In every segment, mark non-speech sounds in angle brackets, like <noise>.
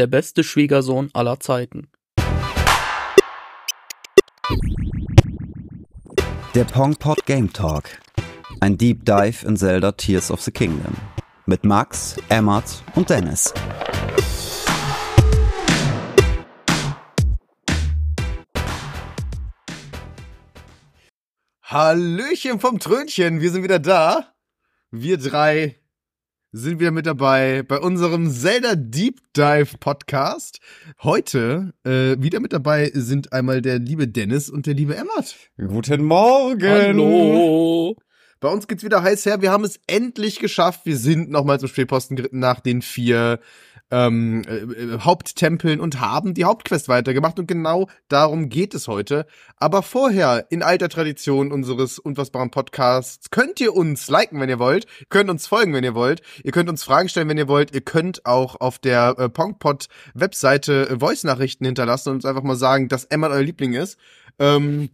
der beste Schwiegersohn aller Zeiten. Der Pongpot Game Talk. Ein Deep Dive in Zelda Tears of the Kingdom. Mit Max, Emmert und Dennis. Hallöchen vom Trönchen, wir sind wieder da. Wir drei sind wieder mit dabei bei unserem Zelda Deep Dive Podcast. Heute äh, wieder mit dabei sind einmal der liebe Dennis und der liebe Emmert. Guten Morgen. Hallo. Bei uns geht's wieder heiß her. Wir haben es endlich geschafft. Wir sind nochmal zum Spielposten geritten nach den vier ähm, äh, Haupttempeln und haben die Hauptquest weitergemacht und genau darum geht es heute. Aber vorher, in alter Tradition unseres unfassbaren Podcasts, könnt ihr uns liken, wenn ihr wollt, könnt uns folgen, wenn ihr wollt, ihr könnt uns Fragen stellen, wenn ihr wollt, ihr könnt auch auf der äh, Pongpod Webseite äh, Voice-Nachrichten hinterlassen und uns einfach mal sagen, dass Emma euer Liebling ist. Ähm,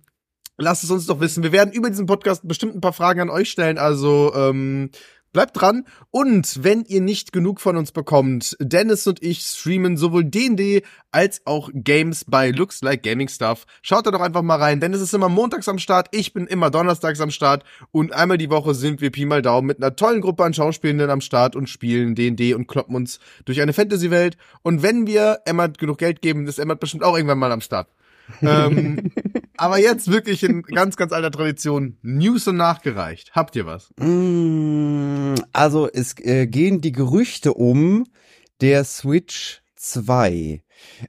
Lasst es uns doch wissen. Wir werden über diesen Podcast bestimmt ein paar Fragen an euch stellen. Also ähm, Bleibt dran. Und wenn ihr nicht genug von uns bekommt, Dennis und ich streamen sowohl D&D als auch Games bei Looks Like Gaming Stuff. Schaut da doch einfach mal rein. Dennis ist immer montags am Start, ich bin immer donnerstags am Start und einmal die Woche sind wir Pi mal Daumen mit einer tollen Gruppe an Schauspielenden am Start und spielen D&D und kloppen uns durch eine Fantasy-Welt. Und wenn wir Emmert genug Geld geben, ist Emmert bestimmt auch irgendwann mal am Start. ähm, <laughs> aber jetzt wirklich in ganz, ganz alter Tradition News und nachgereicht. Habt ihr was? Mm, also es äh, gehen die Gerüchte um der Switch 2.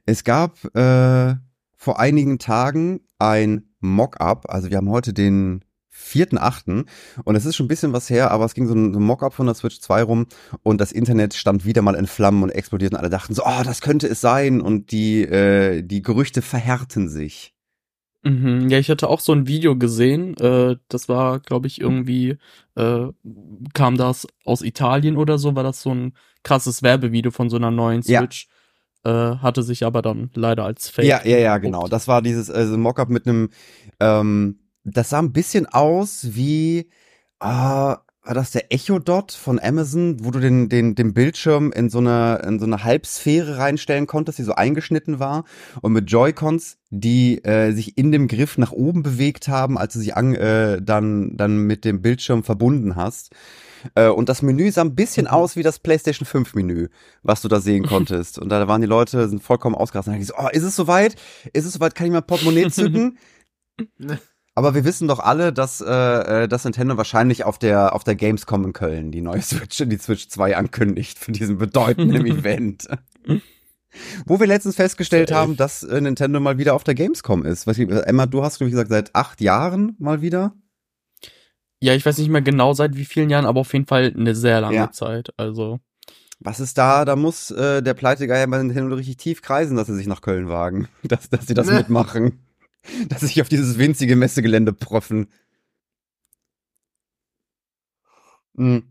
Es gab äh, vor einigen Tagen ein Mock-up, also wir haben heute den 4.8. Und es ist schon ein bisschen was her, aber es ging so ein, so ein Mockup von der Switch 2 rum und das Internet stand wieder mal in Flammen und explodiert und alle dachten so, oh, das könnte es sein und die, äh, die Gerüchte verhärten sich. Mhm, ja, ich hatte auch so ein Video gesehen. Äh, das war, glaube ich, irgendwie äh, kam das aus Italien oder so, war das so ein krasses Werbevideo von so einer neuen Switch. Ja. Äh, hatte sich aber dann leider als Fake. Ja, ja, ja, genau. Das war dieses also Mockup mit einem ähm, das sah ein bisschen aus wie, ah, war das der Echo Dot von Amazon, wo du den, den, den Bildschirm in so eine, in so eine Halbsphäre reinstellen konntest, die so eingeschnitten war und mit Joy-Cons, die äh, sich in dem Griff nach oben bewegt haben, als du sie an, äh, dann, dann mit dem Bildschirm verbunden hast. Äh, und das Menü sah ein bisschen mhm. aus wie das PlayStation 5 Menü, was du da sehen <laughs> konntest. Und da waren die Leute sind vollkommen ausgerastet. Und dann so, oh, ist es soweit? Ist es soweit? Kann ich mal Portemonnaie <laughs> zücken? <laughs> Aber wir wissen doch alle, dass, äh, äh, dass Nintendo wahrscheinlich auf der, auf der Gamescom in Köln die neue <laughs> Switch, die Switch 2 ankündigt für diesen bedeutenden <laughs> Event. Wo wir letztens festgestellt haben, dass äh, Nintendo mal wieder auf der Gamescom ist. Was, Emma, du hast, glaube ich, gesagt, seit acht Jahren mal wieder. Ja, ich weiß nicht mehr genau seit wie vielen Jahren, aber auf jeden Fall eine sehr lange ja. Zeit. Also. Was ist da? Da muss äh, der Pleitegeier bei Nintendo richtig tief kreisen, dass sie sich nach Köln wagen. <laughs> Dass, dass sie das mitmachen. <laughs> dass sich auf dieses winzige Messegelände proffen. Hm.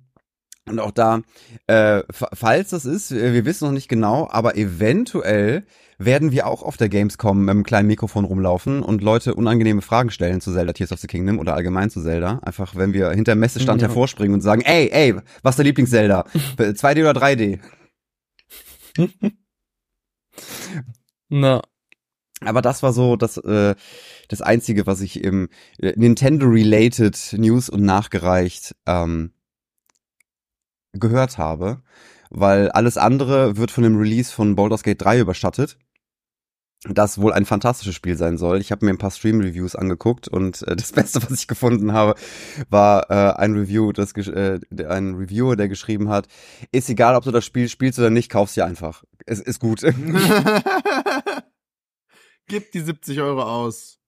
Und auch da, äh, falls das ist, wir wissen noch nicht genau, aber eventuell werden wir auch auf der Gamescom mit einem kleinen Mikrofon rumlaufen und Leute unangenehme Fragen stellen zu Zelda Tears of the Kingdom oder allgemein zu Zelda. Einfach, wenn wir hinter dem Messestand ja. hervorspringen und sagen, ey, ey, was ist der Lieblings-Zelda? <laughs> 2D oder 3D? <laughs> Na, aber das war so das, äh, das Einzige, was ich im äh, Nintendo-related News und nachgereicht ähm, gehört habe. Weil alles andere wird von dem Release von Baldur's Gate 3 überschattet. Das wohl ein fantastisches Spiel sein soll. Ich habe mir ein paar Stream-Reviews angeguckt und äh, das <laughs> Beste, was ich gefunden habe, war äh, ein Review, das äh, ein Reviewer, der geschrieben hat: Ist egal, ob du das Spiel spielst oder nicht, kaufst dir einfach. Es ist gut. <laughs> <laughs> Gib die 70 Euro aus.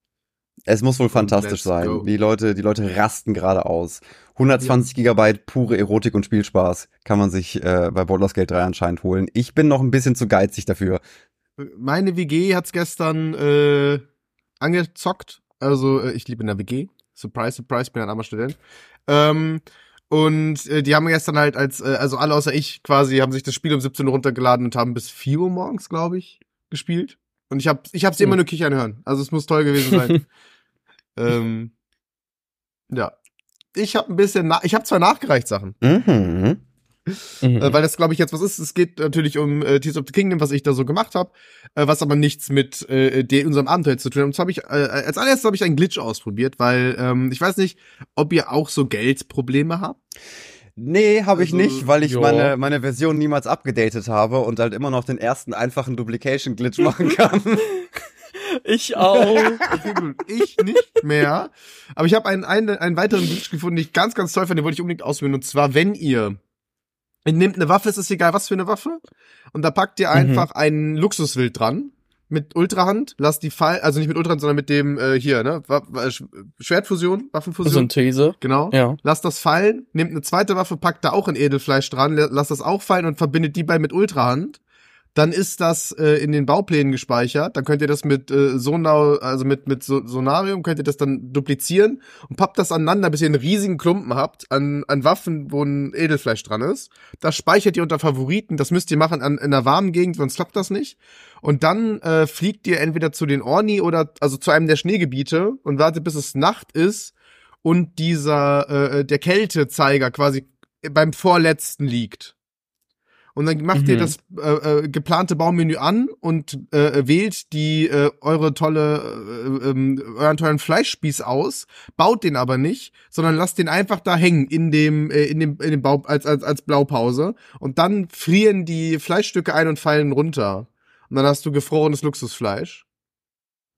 Es muss wohl fantastisch sein. Go. Die Leute, die Leute rasten gerade aus. 120 ja. Gigabyte pure Erotik und Spielspaß kann man sich äh, bei Baldur's Gate 3 anscheinend holen. Ich bin noch ein bisschen zu geizig dafür. Meine WG hat's gestern äh, angezockt. Also äh, ich liebe in der WG. Surprise, surprise, ich bin ein armer Student. Ähm, und äh, die haben gestern halt als, äh, also alle außer ich quasi, haben sich das Spiel um 17 Uhr runtergeladen und haben bis 4 Uhr morgens, glaube ich, gespielt. Und ich habe ich hab sie hm. immer nur kichern hören. Also es muss toll gewesen sein. <laughs> ähm, ja. Ich habe ein bisschen, ich habe zwar nachgereicht Sachen. Mhm. Mhm. Äh, weil das, glaube ich, jetzt was ist. Es geht natürlich um äh, Tears of the Kingdom, was ich da so gemacht habe, äh, was aber nichts mit äh, der, unserem Abenteuer zu tun hat. Und zwar habe ich, äh, als allererstes habe ich einen Glitch ausprobiert, weil ähm, ich weiß nicht, ob ihr auch so Geldprobleme habt. Nee, habe ich also, nicht, weil ich meine, meine Version niemals abgedatet habe und halt immer noch den ersten einfachen Duplication-Glitch machen <laughs> kann. ich auch. ich nicht mehr. Aber ich habe einen, einen, einen weiteren Glitch gefunden, den ich ganz, ganz toll fand, den wollte ich unbedingt ausprobieren. Und zwar, wenn ihr Ihr nehmt eine Waffe, es ist egal, was für eine Waffe. Und da packt ihr mhm. einfach mhm. einen Luxuswild dran. Mit Ultrahand, lasst die fallen, also nicht mit Ultrahand, sondern mit dem, äh, hier, ne? Schwertfusion, Waffenfusion. Synthese. Genau. Ja. Lasst das fallen, nehmt eine zweite Waffe, packt da auch ein Edelfleisch dran, lasst das auch fallen und verbindet die beiden mit Ultrahand dann ist das äh, in den Bauplänen gespeichert. Dann könnt ihr das mit äh, Sonar, also mit mit so Sonarium könnt ihr das dann duplizieren und pappt das aneinander, bis ihr einen riesigen Klumpen habt an, an Waffen, wo ein Edelfleisch dran ist. Das speichert ihr unter Favoriten. Das müsst ihr machen an, in einer warmen Gegend, sonst klappt das nicht. Und dann äh, fliegt ihr entweder zu den Orni oder also zu einem der Schneegebiete und wartet, bis es Nacht ist und dieser äh, der Kältezeiger quasi beim vorletzten liegt. Und dann macht mhm. ihr das äh, äh, geplante Baumenü an und äh, wählt die äh, eure tolle äh, äh, euren tollen Fleischspieß aus, baut den aber nicht, sondern lasst den einfach da hängen in dem äh, in dem in dem Bau als als als Blaupause und dann frieren die Fleischstücke ein und fallen runter. Und dann hast du gefrorenes Luxusfleisch.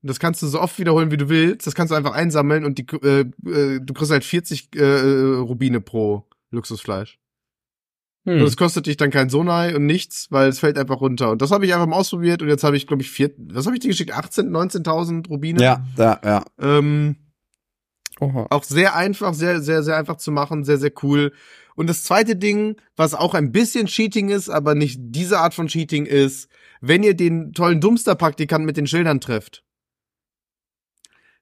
Und das kannst du so oft wiederholen, wie du willst. Das kannst du einfach einsammeln und die, äh, äh, du kriegst halt 40 äh, Rubine pro Luxusfleisch. Hm. Und es kostet dich dann kein Sonai und nichts, weil es fällt einfach runter. Und das habe ich einfach mal ausprobiert und jetzt habe ich, glaube ich, vier, was habe ich dir geschickt? 18, 19.000 Rubine? Ja, ja, ja. Ähm, auch sehr einfach, sehr, sehr, sehr einfach zu machen, sehr, sehr cool. Und das zweite Ding, was auch ein bisschen Cheating ist, aber nicht diese Art von Cheating ist, wenn ihr den tollen Dumpster-Praktikant mit den Schildern trefft.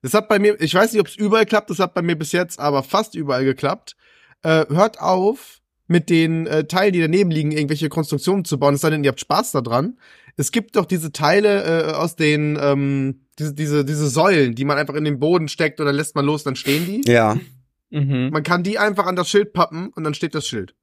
Das hat bei mir, ich weiß nicht, ob es überall klappt, das hat bei mir bis jetzt aber fast überall geklappt. Äh, hört auf, mit den äh, Teilen, die daneben liegen, irgendwelche Konstruktionen zu bauen, es sei denn, ihr habt Spaß daran. Es gibt doch diese Teile äh, aus den, ähm, diese, diese, diese Säulen, die man einfach in den Boden steckt oder lässt man los, dann stehen die. Ja. Mhm. Man kann die einfach an das Schild pappen und dann steht das Schild.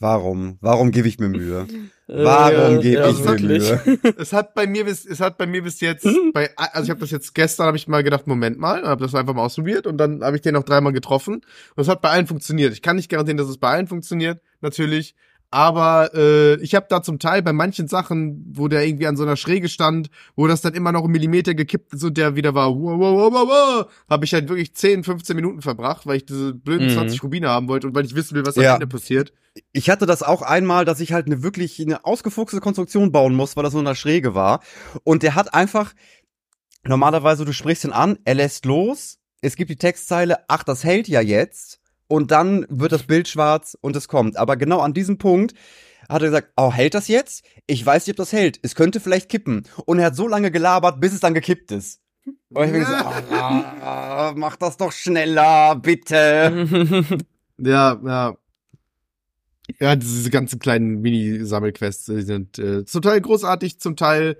Warum? Warum gebe ich mir Mühe? <laughs> Warum äh, gebe ja, ich mir Mühe? <laughs> Es hat bei mir bis, es hat bei mir bis jetzt, <laughs> bei, also ich habe das jetzt gestern, habe ich mal gedacht, Moment mal, habe das einfach mal ausprobiert und dann habe ich den noch dreimal getroffen und es hat bei allen funktioniert. Ich kann nicht garantieren, dass es bei allen funktioniert, natürlich, aber äh, ich habe da zum Teil bei manchen Sachen, wo der irgendwie an so einer Schräge stand, wo das dann immer noch einen Millimeter gekippt ist und der wieder war, wow, wow, wow, wow, habe ich halt wirklich 10, 15 Minuten verbracht, weil ich diese blöden mhm. 20 Rubine haben wollte und weil ich wissen will, was ja. am Ende passiert. Ich hatte das auch einmal, dass ich halt eine wirklich eine ausgefuchste Konstruktion bauen muss, weil das so eine Schräge war. Und der hat einfach, normalerweise, du sprichst ihn an, er lässt los, es gibt die Textzeile, ach, das hält ja jetzt und dann wird das Bild schwarz und es kommt. Aber genau an diesem Punkt hat er gesagt, oh, hält das jetzt? Ich weiß nicht, ob das hält. Es könnte vielleicht kippen. Und er hat so lange gelabert, bis es dann gekippt ist. Und ich bin so, <laughs> ah, mach das doch schneller, bitte. <laughs> ja, ja. Ja, diese ganzen kleinen Mini-Sammelquests die sind äh, zum Teil großartig, zum Teil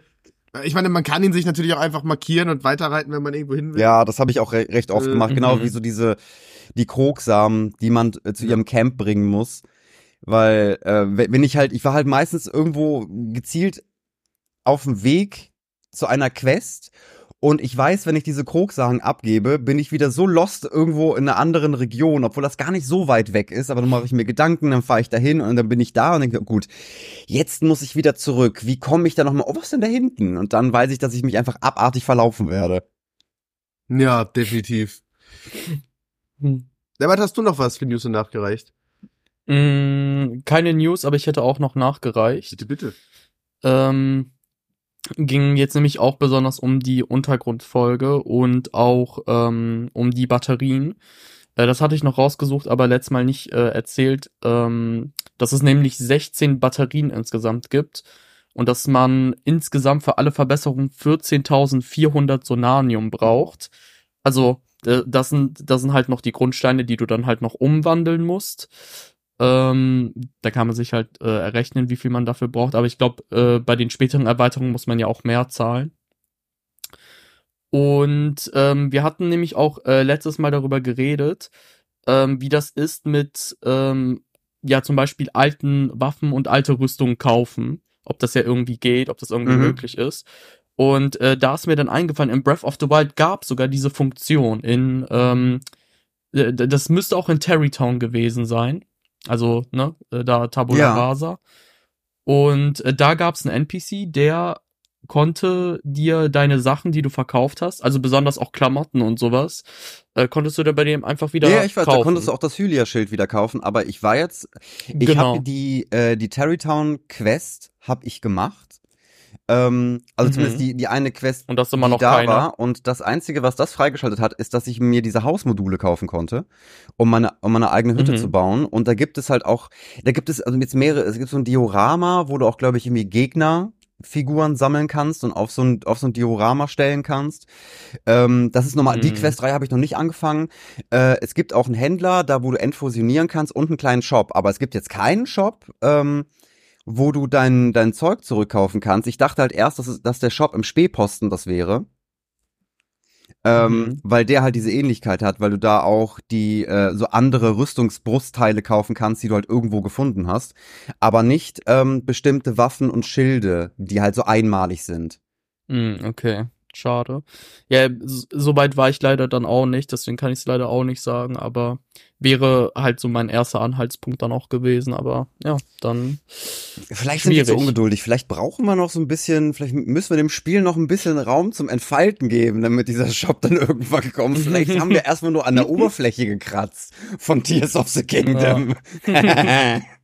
äh, ich meine, man kann ihn sich natürlich auch einfach markieren und weiterreiten, wenn man irgendwo hin will. Ja, das habe ich auch re recht oft äh, gemacht. Genau mhm. wie so diese die Krogsamen, die man äh, zu ihrem Camp bringen muss. Weil, äh, wenn ich halt, ich war halt meistens irgendwo gezielt auf dem Weg zu einer Quest und ich weiß, wenn ich diese Krogsachen abgebe, bin ich wieder so lost irgendwo in einer anderen Region, obwohl das gar nicht so weit weg ist. Aber dann mache ich mir Gedanken, dann fahre ich dahin und dann bin ich da und denke, gut, jetzt muss ich wieder zurück. Wie komme ich da nochmal? Oh, was ist denn da hinten? Und dann weiß ich, dass ich mich einfach abartig verlaufen werde. Ja, definitiv. Hm. Dabei hast du noch was für News und nachgereicht? Mm, keine News, aber ich hätte auch noch nachgereicht. Bitte, bitte. Ähm, ging jetzt nämlich auch besonders um die Untergrundfolge und auch ähm, um die Batterien. Äh, das hatte ich noch rausgesucht, aber letztes Mal nicht äh, erzählt, ähm, dass es nämlich 16 Batterien insgesamt gibt und dass man insgesamt für alle Verbesserungen 14.400 Sonanium braucht. Also äh, das sind, das sind halt noch die Grundsteine, die du dann halt noch umwandeln musst. Ähm, da kann man sich halt äh, errechnen, wie viel man dafür braucht. Aber ich glaube, äh, bei den späteren Erweiterungen muss man ja auch mehr zahlen. Und ähm, wir hatten nämlich auch äh, letztes Mal darüber geredet, ähm, wie das ist mit ähm, ja zum Beispiel alten Waffen und alte Rüstungen kaufen. Ob das ja irgendwie geht, ob das irgendwie Mhm. möglich ist. Und äh, da ist mir dann eingefallen, in Breath of the Wild gab sogar diese Funktion in, ähm, äh, das müsste auch in Terrytown gewesen sein. Also, ne, äh, da Tabula Ja. Rasa. Und äh, da gab es einen NPC, der konnte dir deine Sachen, die du verkauft hast, also besonders auch Klamotten und sowas, äh, konntest du dann bei dem einfach wieder Ja, ich weiß, kaufen. da konntest du auch das Hylia-Schild wieder kaufen, aber ich war jetzt, ich Genau. habe die, äh, die Terrytown Quest habe ich gemacht. Ähm, also Mhm. zumindest die, die eine Quest, Und das immer die noch da keine. war. Und das Einzige, was das freigeschaltet hat, ist, dass ich mir diese Hausmodule kaufen konnte, um meine, um meine eigene Hütte Mhm. zu bauen. Und da gibt es halt auch, da gibt es also jetzt mehrere, es gibt so ein Diorama, wo du auch, glaube ich, irgendwie Gegner Figuren sammeln kannst und auf so ein, auf so ein Diorama stellen kannst. Ähm, das ist nochmal, die Mhm. Quest 3 habe ich noch nicht angefangen. Äh, es gibt auch einen Händler, da wo du entfusionieren kannst und einen kleinen Shop. Aber es gibt jetzt keinen Shop, ähm, wo du dein, dein Zeug zurückkaufen kannst. Ich dachte halt erst, dass, es, dass der Shop im Spähposten das wäre. Ähm, Mhm. weil der halt diese Ähnlichkeit hat, weil du da auch die äh, so andere Rüstungsbrustteile kaufen kannst, die du halt irgendwo gefunden hast, aber nicht ähm, bestimmte Waffen und Schilde, die halt so einmalig sind. Hm, okay. Schade. Ja, s- soweit war ich leider dann auch nicht, deswegen kann ich es leider auch nicht sagen, aber wäre halt so mein erster Anhaltspunkt dann auch gewesen, aber ja, dann. Vielleicht sind wir zu Schwierig. ungeduldig. Vielleicht brauchen wir noch so ein bisschen, vielleicht müssen wir dem Spiel noch ein bisschen Raum zum Entfalten geben, damit dieser <laughs> Shop dann irgendwann kommt. Vielleicht haben wir <laughs> erstmal nur an der Oberfläche gekratzt von Tears of the Kingdom. <laughs>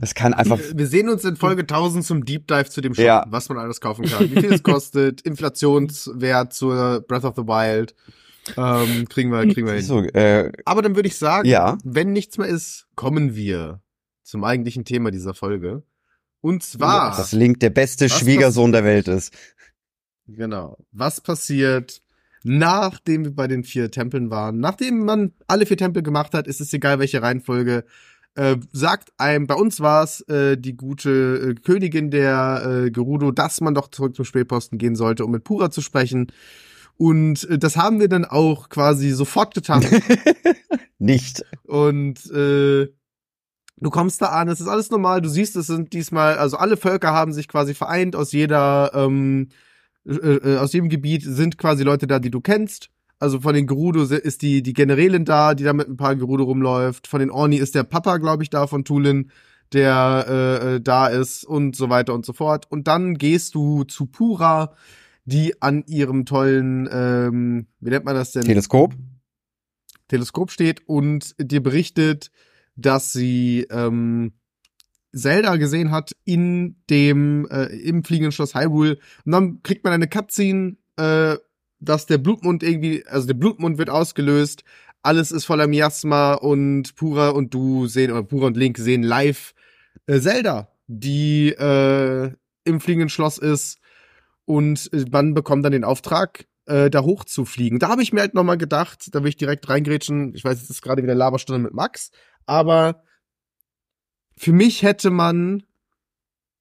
Es kann einfach Wir sehen uns in Folge 1000 zum Deep Dive zu dem Shop, Ja. was man alles kaufen kann. Wie viel es kostet, <laughs> Inflationswert zur Breath of the Wild. Ähm, kriegen wir, kriegen wir hin. so, äh, Aber dann würde ich sagen, Ja. wenn nichts mehr ist, kommen wir zum eigentlichen Thema dieser Folge. Und zwar, dass Link der beste Schwiegersohn der Welt ist. genau, was passiert, nachdem wir bei den vier Tempeln waren? Nachdem man alle vier Tempel gemacht hat, ist es egal, welche Reihenfolge. Äh, sagt einem, bei uns war es äh, die gute äh, Königin der äh, Gerudo, dass man doch zurück zum Spätposten gehen sollte, um mit Pura zu sprechen. Und äh, das haben wir dann auch quasi sofort getan. <laughs> Nicht. Und äh, du kommst da an, es ist alles normal. Du siehst, es sind diesmal, also alle Völker haben sich quasi vereint aus jeder, ähm, äh, äh, aus jedem Gebiet sind quasi Leute da, die du kennst. Also von den Gerudo ist die, die Generälin da, die da mit ein paar Gerudo rumläuft. Von den Orni ist der Papa, glaube ich, da von Tulin, der äh, äh, da ist und so weiter und so fort. Und dann gehst du zu Pura, die an ihrem tollen, ähm, wie nennt man das denn? Teleskop? Teleskop steht und dir berichtet, dass sie ähm, Zelda gesehen hat in dem äh, im fliegenden Schloss Hyrule und dann kriegt man eine Cutscene, äh, dass der Blutmund irgendwie, also der Blutmund wird ausgelöst, alles ist voller Miasma und Pura und du sehen oder Pura und Link sehen live äh, Zelda, die äh, im fliegenden Schloss ist und äh, man bekommt dann den Auftrag, äh, da hochzufliegen. Da habe ich mir halt nochmal gedacht, da will ich direkt reingrätschen. Ich weiß, es ist gerade wieder Laberstunde mit Max, aber für mich hätte man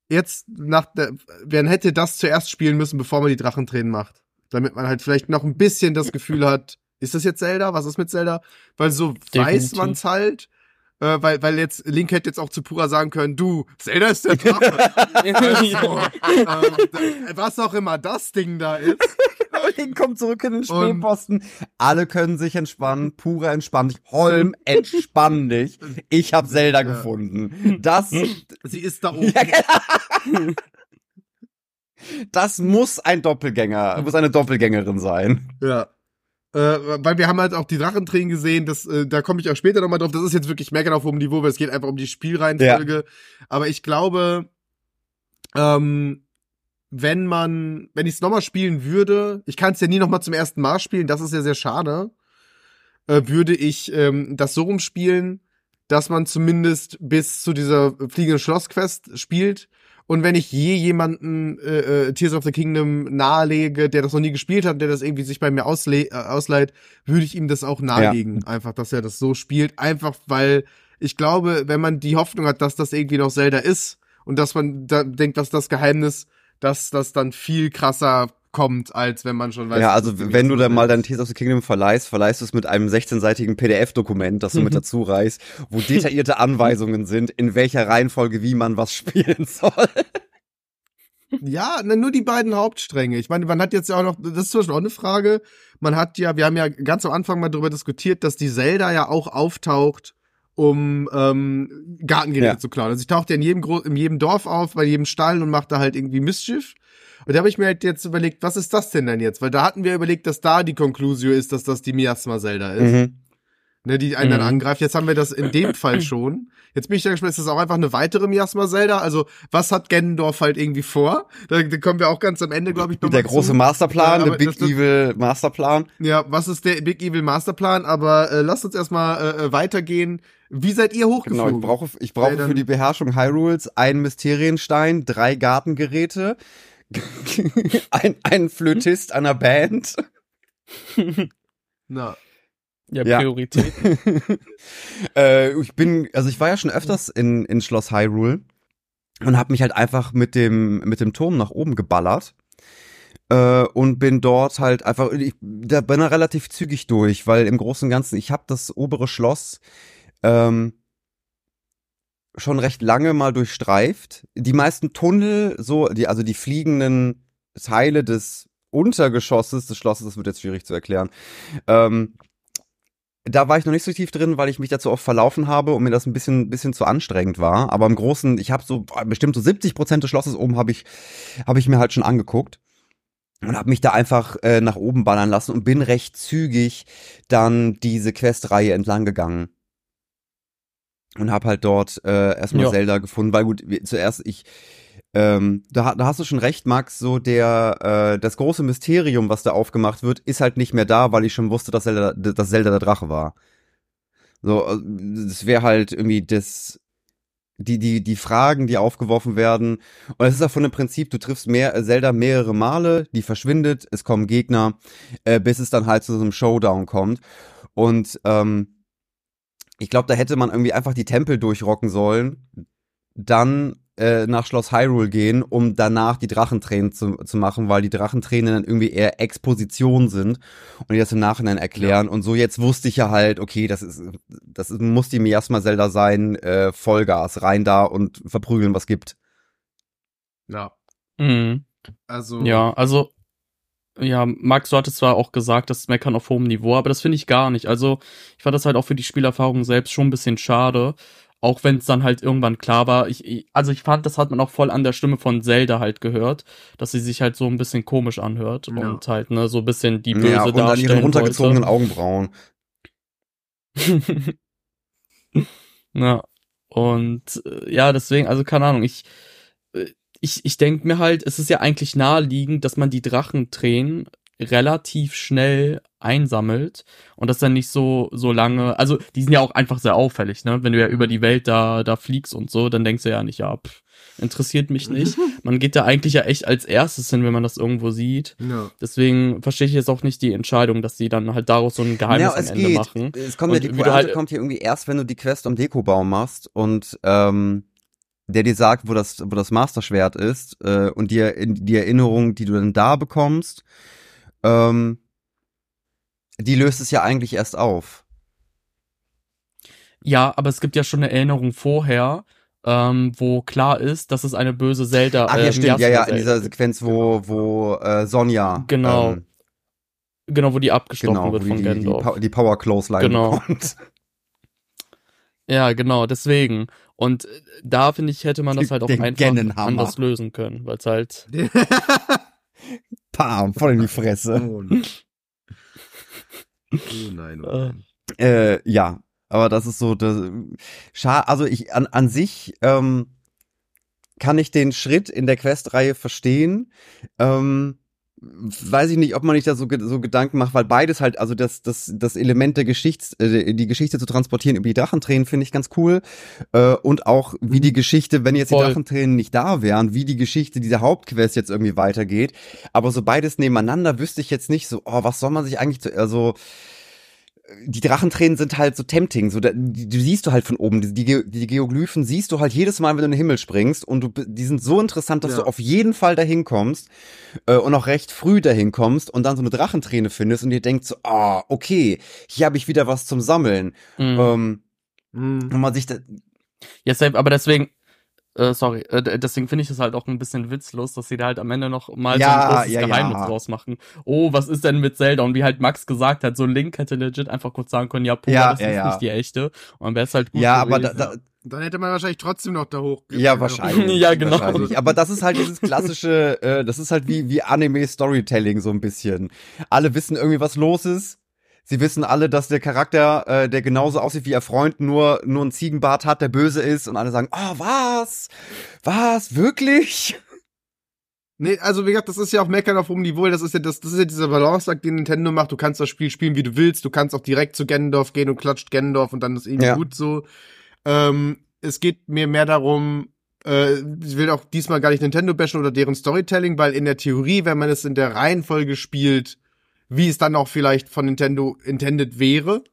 jetzt nach der, wer hätte das zuerst spielen müssen, bevor man die Drachentränen macht. Damit man halt vielleicht noch ein bisschen das Gefühl hat, ist das jetzt Zelda? Was ist mit Zelda? Weil so weiß Definitiv. man's halt. Äh, weil, weil jetzt, Link hätte jetzt auch zu Pura sagen können, du, Zelda ist der Drache. <laughs> also, äh, was auch immer das Ding da ist. <laughs> Link kommt zurück in den Spähposten. Alle können sich entspannen. Pura entspann dich. Holm, entspann dich. Ich habe Zelda Ja. gefunden. Das, Sie ist da <laughs> oben. Ja, genau. Das muss ein Doppelgänger, muss eine Doppelgängerin sein. Ja. Äh, weil wir haben halt auch die Drachentränen gesehen, das, äh, da komme ich auch später nochmal drauf. Das ist jetzt wirklich meckern auf hohem Niveau, weil es geht einfach um die Spielreihenfolge. Aber ich glaube, ähm, wenn man, wenn ich es nochmal spielen würde, ich kann es ja nie nochmal zum ersten Mal spielen, das ist ja sehr schade, äh, würde ich ähm, das so rumspielen, dass man zumindest bis zu dieser fliegenden Schlossquest spielt. Und wenn ich je jemanden äh, äh, Tears of the Kingdom nahelege, der das noch nie gespielt hat, der das irgendwie sich bei mir ausle äh, ausleiht, würde ich ihm das auch nahelegen. Einfach, dass er das so spielt. Einfach, weil ich glaube, wenn man die Hoffnung hat, dass das irgendwie noch Zelda ist und dass man da denkt, was das Geheimnis, dass das dann viel krasser kommt, als wenn man schon weiß. Ja, also wenn du dann mal dein Tears of the Kingdom verleihst, verleihst du es mit einem 16-seitigen PDF-Dokument, das du mit dazu reichst, wo detaillierte Anweisungen sind, in welcher Reihenfolge wie man was <laughs> spielen soll. Ja, ne, nur die beiden Hauptstränge. Ich meine, man hat jetzt ja auch noch, das ist zum Beispiel auch eine Frage. Man hat ja, wir haben ja ganz am Anfang mal darüber diskutiert, dass die Zelda ja auch auftaucht, um ähm, Gartengeräte Ja. zu klauen. Also sie taucht ja in jedem, Gro in jedem Dorf auf, bei jedem Stall und macht da halt irgendwie Mischief. Und da habe ich mir halt jetzt überlegt, was ist das denn denn jetzt? Weil da hatten wir überlegt, dass da die Conclusio ist, dass das die Miasma Zelda ist. Mhm. ne, die einen dann Mhm. angreift. Jetzt haben wir das in dem Fall schon. Jetzt bin ich da gespannt, ist das auch einfach eine weitere Miasma Zelda? Also, was hat Gennendorf halt irgendwie vor? Da, da kommen wir auch ganz am Ende, glaube ich, noch Der große zu. Masterplan, Ja, der Big das- Evil Masterplan. Ja, was ist der Big Evil Masterplan? Aber äh, lasst uns erstmal äh, äh, weitergehen. Wie seid ihr Genau, hochgeflogen? ich brauche, ich brauche dann- für die Beherrschung Hyrules einen Mysterienstein, drei Gartengeräte, ein, einen Flötist einer Band. Na, Ja, Ja. Priorität. <laughs> äh, ich bin, also ich war ja schon öfters in, in Schloss Hyrule und habe mich halt einfach mit dem, mit dem Turm nach oben geballert. Äh, und bin dort halt einfach, ich, da bin er relativ zügig durch, weil im Großen und Ganzen, ich habe das obere Schloss ähm, schon recht lange mal durchstreift. Die meisten Tunnel, so, die, also die fliegenden Teile des Untergeschosses des Schlosses, das wird jetzt schwierig zu erklären, ähm, da war ich noch nicht so tief drin, weil ich mich dazu oft verlaufen habe und mir das ein bisschen, bisschen zu anstrengend war. Aber im Großen, ich habe so boah, bestimmt so 70 Prozent des Schlosses oben habe ich, habe ich mir halt schon angeguckt und habe mich da einfach äh, nach oben ballern lassen und bin recht zügig dann diese Questreihe entlang gegangen und habe halt dort äh, erstmal Ja. Zelda gefunden, weil gut, zuerst ich ähm, da, da hast du schon recht, Max, so der äh, das große Mysterium, was da aufgemacht wird, ist halt nicht mehr da, weil ich schon wusste, dass Zelda, dass Zelda der Drache war. So, äh, das wäre halt irgendwie das die die die Fragen, die aufgeworfen werden. Und es ist auch von dem Prinzip, du triffst mehr äh, Zelda mehrere Male, die verschwindet, es kommen Gegner, äh, bis es dann halt zu so einem Showdown kommt. Und ähm, ich glaube, da hätte man irgendwie einfach die Tempel durchrocken sollen, dann äh, nach Schloss Hyrule gehen, um danach die Drachentränen zu, zu machen, weil die Drachentränen dann irgendwie eher Exposition sind und die das im Nachhinein erklären. Und so jetzt wusste ich ja halt, okay, das ist, das ist, muss die Miasma Zelda sein, äh, Vollgas, rein da und verprügeln, was gibt. ja. Mhm. Also, Ja, also, ja, Max, du hattest zwar auch gesagt, das Meckern auf hohem Niveau, aber das finde ich gar nicht. Also, ich fand das halt auch für die Spielerfahrung selbst schon ein bisschen schade. Auch wenn es dann halt irgendwann klar war. Ich, ich, also ich fand, das hat man auch voll an der Stimme von Zelda halt gehört, dass sie sich halt so ein bisschen komisch anhört Ja. und halt, ne, so ein bisschen die böse ja, und an ihren darstellen runtergezogenen <laughs> Augenbrauen. wollte. ja. Und äh, ja, deswegen, also keine Ahnung, ich, ich, ich denke mir halt, es ist ja eigentlich naheliegend, dass man die Drachentränen relativ schnell einsammelt und das dann nicht so so lange, also die sind ja auch einfach sehr auffällig, ne? Wenn du ja über die Welt da da fliegst und so, dann denkst du ja nicht, ja, pff, interessiert mich nicht. <laughs> Man geht da eigentlich ja echt als erstes hin, wenn man das irgendwo sieht. ja. Deswegen verstehe ich jetzt auch nicht die Entscheidung, dass die dann halt daraus so ein Geheimnis ja, es am Ende geht. machen. Es kommt ja, Und die wie du Pointe halt- kommt hier irgendwie erst, wenn du die Quest am Dekobaum machst und ähm, der dir sagt, wo das, wo das Masterschwert ist äh, und dir in die Erinnerung, die du dann da bekommst, ähm, die löst es ja eigentlich erst auf. Ja, aber es gibt ja schon eine Erinnerung vorher, ähm, wo klar ist, dass es eine böse Zelda Ach ja, ähm, stimmt, ja, ja, in dieser. Sequenz, wo, wo äh, Sonja Genau, ähm, Genau, wo die abgestochen genau, wird die, von die, die, Gendorf. Pow- die Power Clothesline Genau. bekommt. Ja, genau, deswegen. Und äh, da finde ich, hätte man das halt auch Den einfach anders lösen können, weil es halt. <laughs> Pam, voll in die Fresse. oh, oh nein, oh nein. Äh, ja, aber das ist so, das, scha also ich an, an sich ähm, kann ich den Schritt in der Questreihe verstehen. Ähm, weiß ich nicht, ob man nicht da so, so Gedanken macht, weil beides halt, also das, das, das Element der Geschichts, äh, die Geschichte zu transportieren über die Drachentränen finde ich ganz cool. Äh, und auch wie die Geschichte, wenn jetzt Voll. die Drachentränen nicht da wären, wie die Geschichte dieser Hauptquest jetzt irgendwie weitergeht. Aber so beides nebeneinander wüsste ich jetzt nicht so, oh, was soll man sich eigentlich, zu, also die Drachentränen sind halt so tempting, so da, die, die siehst du halt von oben, die, die, die Geoglyphen siehst du halt jedes Mal, wenn du in den Himmel springst und du, die sind so interessant, dass Ja. du auf jeden Fall dahin kommst äh, und auch recht früh dahin kommst und dann so eine Drachenträne findest und dir denkst so, ah, okay, hier habe ich wieder was zum Sammeln. Mhm. Ähm, Mhm. und man sich da, Ja, aber deswegen, äh, sorry, äh, deswegen finde ich es halt auch ein bisschen witzlos, dass sie da halt am Ende noch mal Ja, so ein großes ja, ja. Geheimnis draus machen. Oh, was ist denn mit Zelda? Und wie halt Max gesagt hat, so Link hätte legit einfach kurz sagen können, ja, Pura, Ja, das ja, ist ja. nicht die echte. Und dann wäre es halt gut ja, aber da, gewesen. da, Dann hätte man wahrscheinlich trotzdem noch da hoch. Ja, wahrscheinlich. <laughs> Ja, genau. Wahrscheinlich. Aber das ist halt dieses klassische, äh, das ist halt wie, wie Anime-Storytelling so ein bisschen. Alle wissen irgendwie, was los ist. Sie wissen alle, dass der Charakter, äh, der genauso aussieht wie ihr Freund, nur, nur einen Ziegenbart hat, der böse ist. Und alle sagen, oh, was? Was? Wirklich? Nee, also wie gesagt, das ist ja auch Meckern auf hohem Niveau. Das ist ja das, das ist ja dieser Balanceakt, den Nintendo macht. Du kannst das Spiel spielen, wie du willst. Du kannst auch direkt zu Ganondorf gehen und klatscht Ganondorf und dann ist irgendwie Ja. gut so. Ähm, es geht mir mehr darum, äh, ich will auch diesmal gar nicht Nintendo bashen oder deren Storytelling, weil in der Theorie, wenn man es in der Reihenfolge spielt, wie es dann auch vielleicht von Nintendo intended wäre,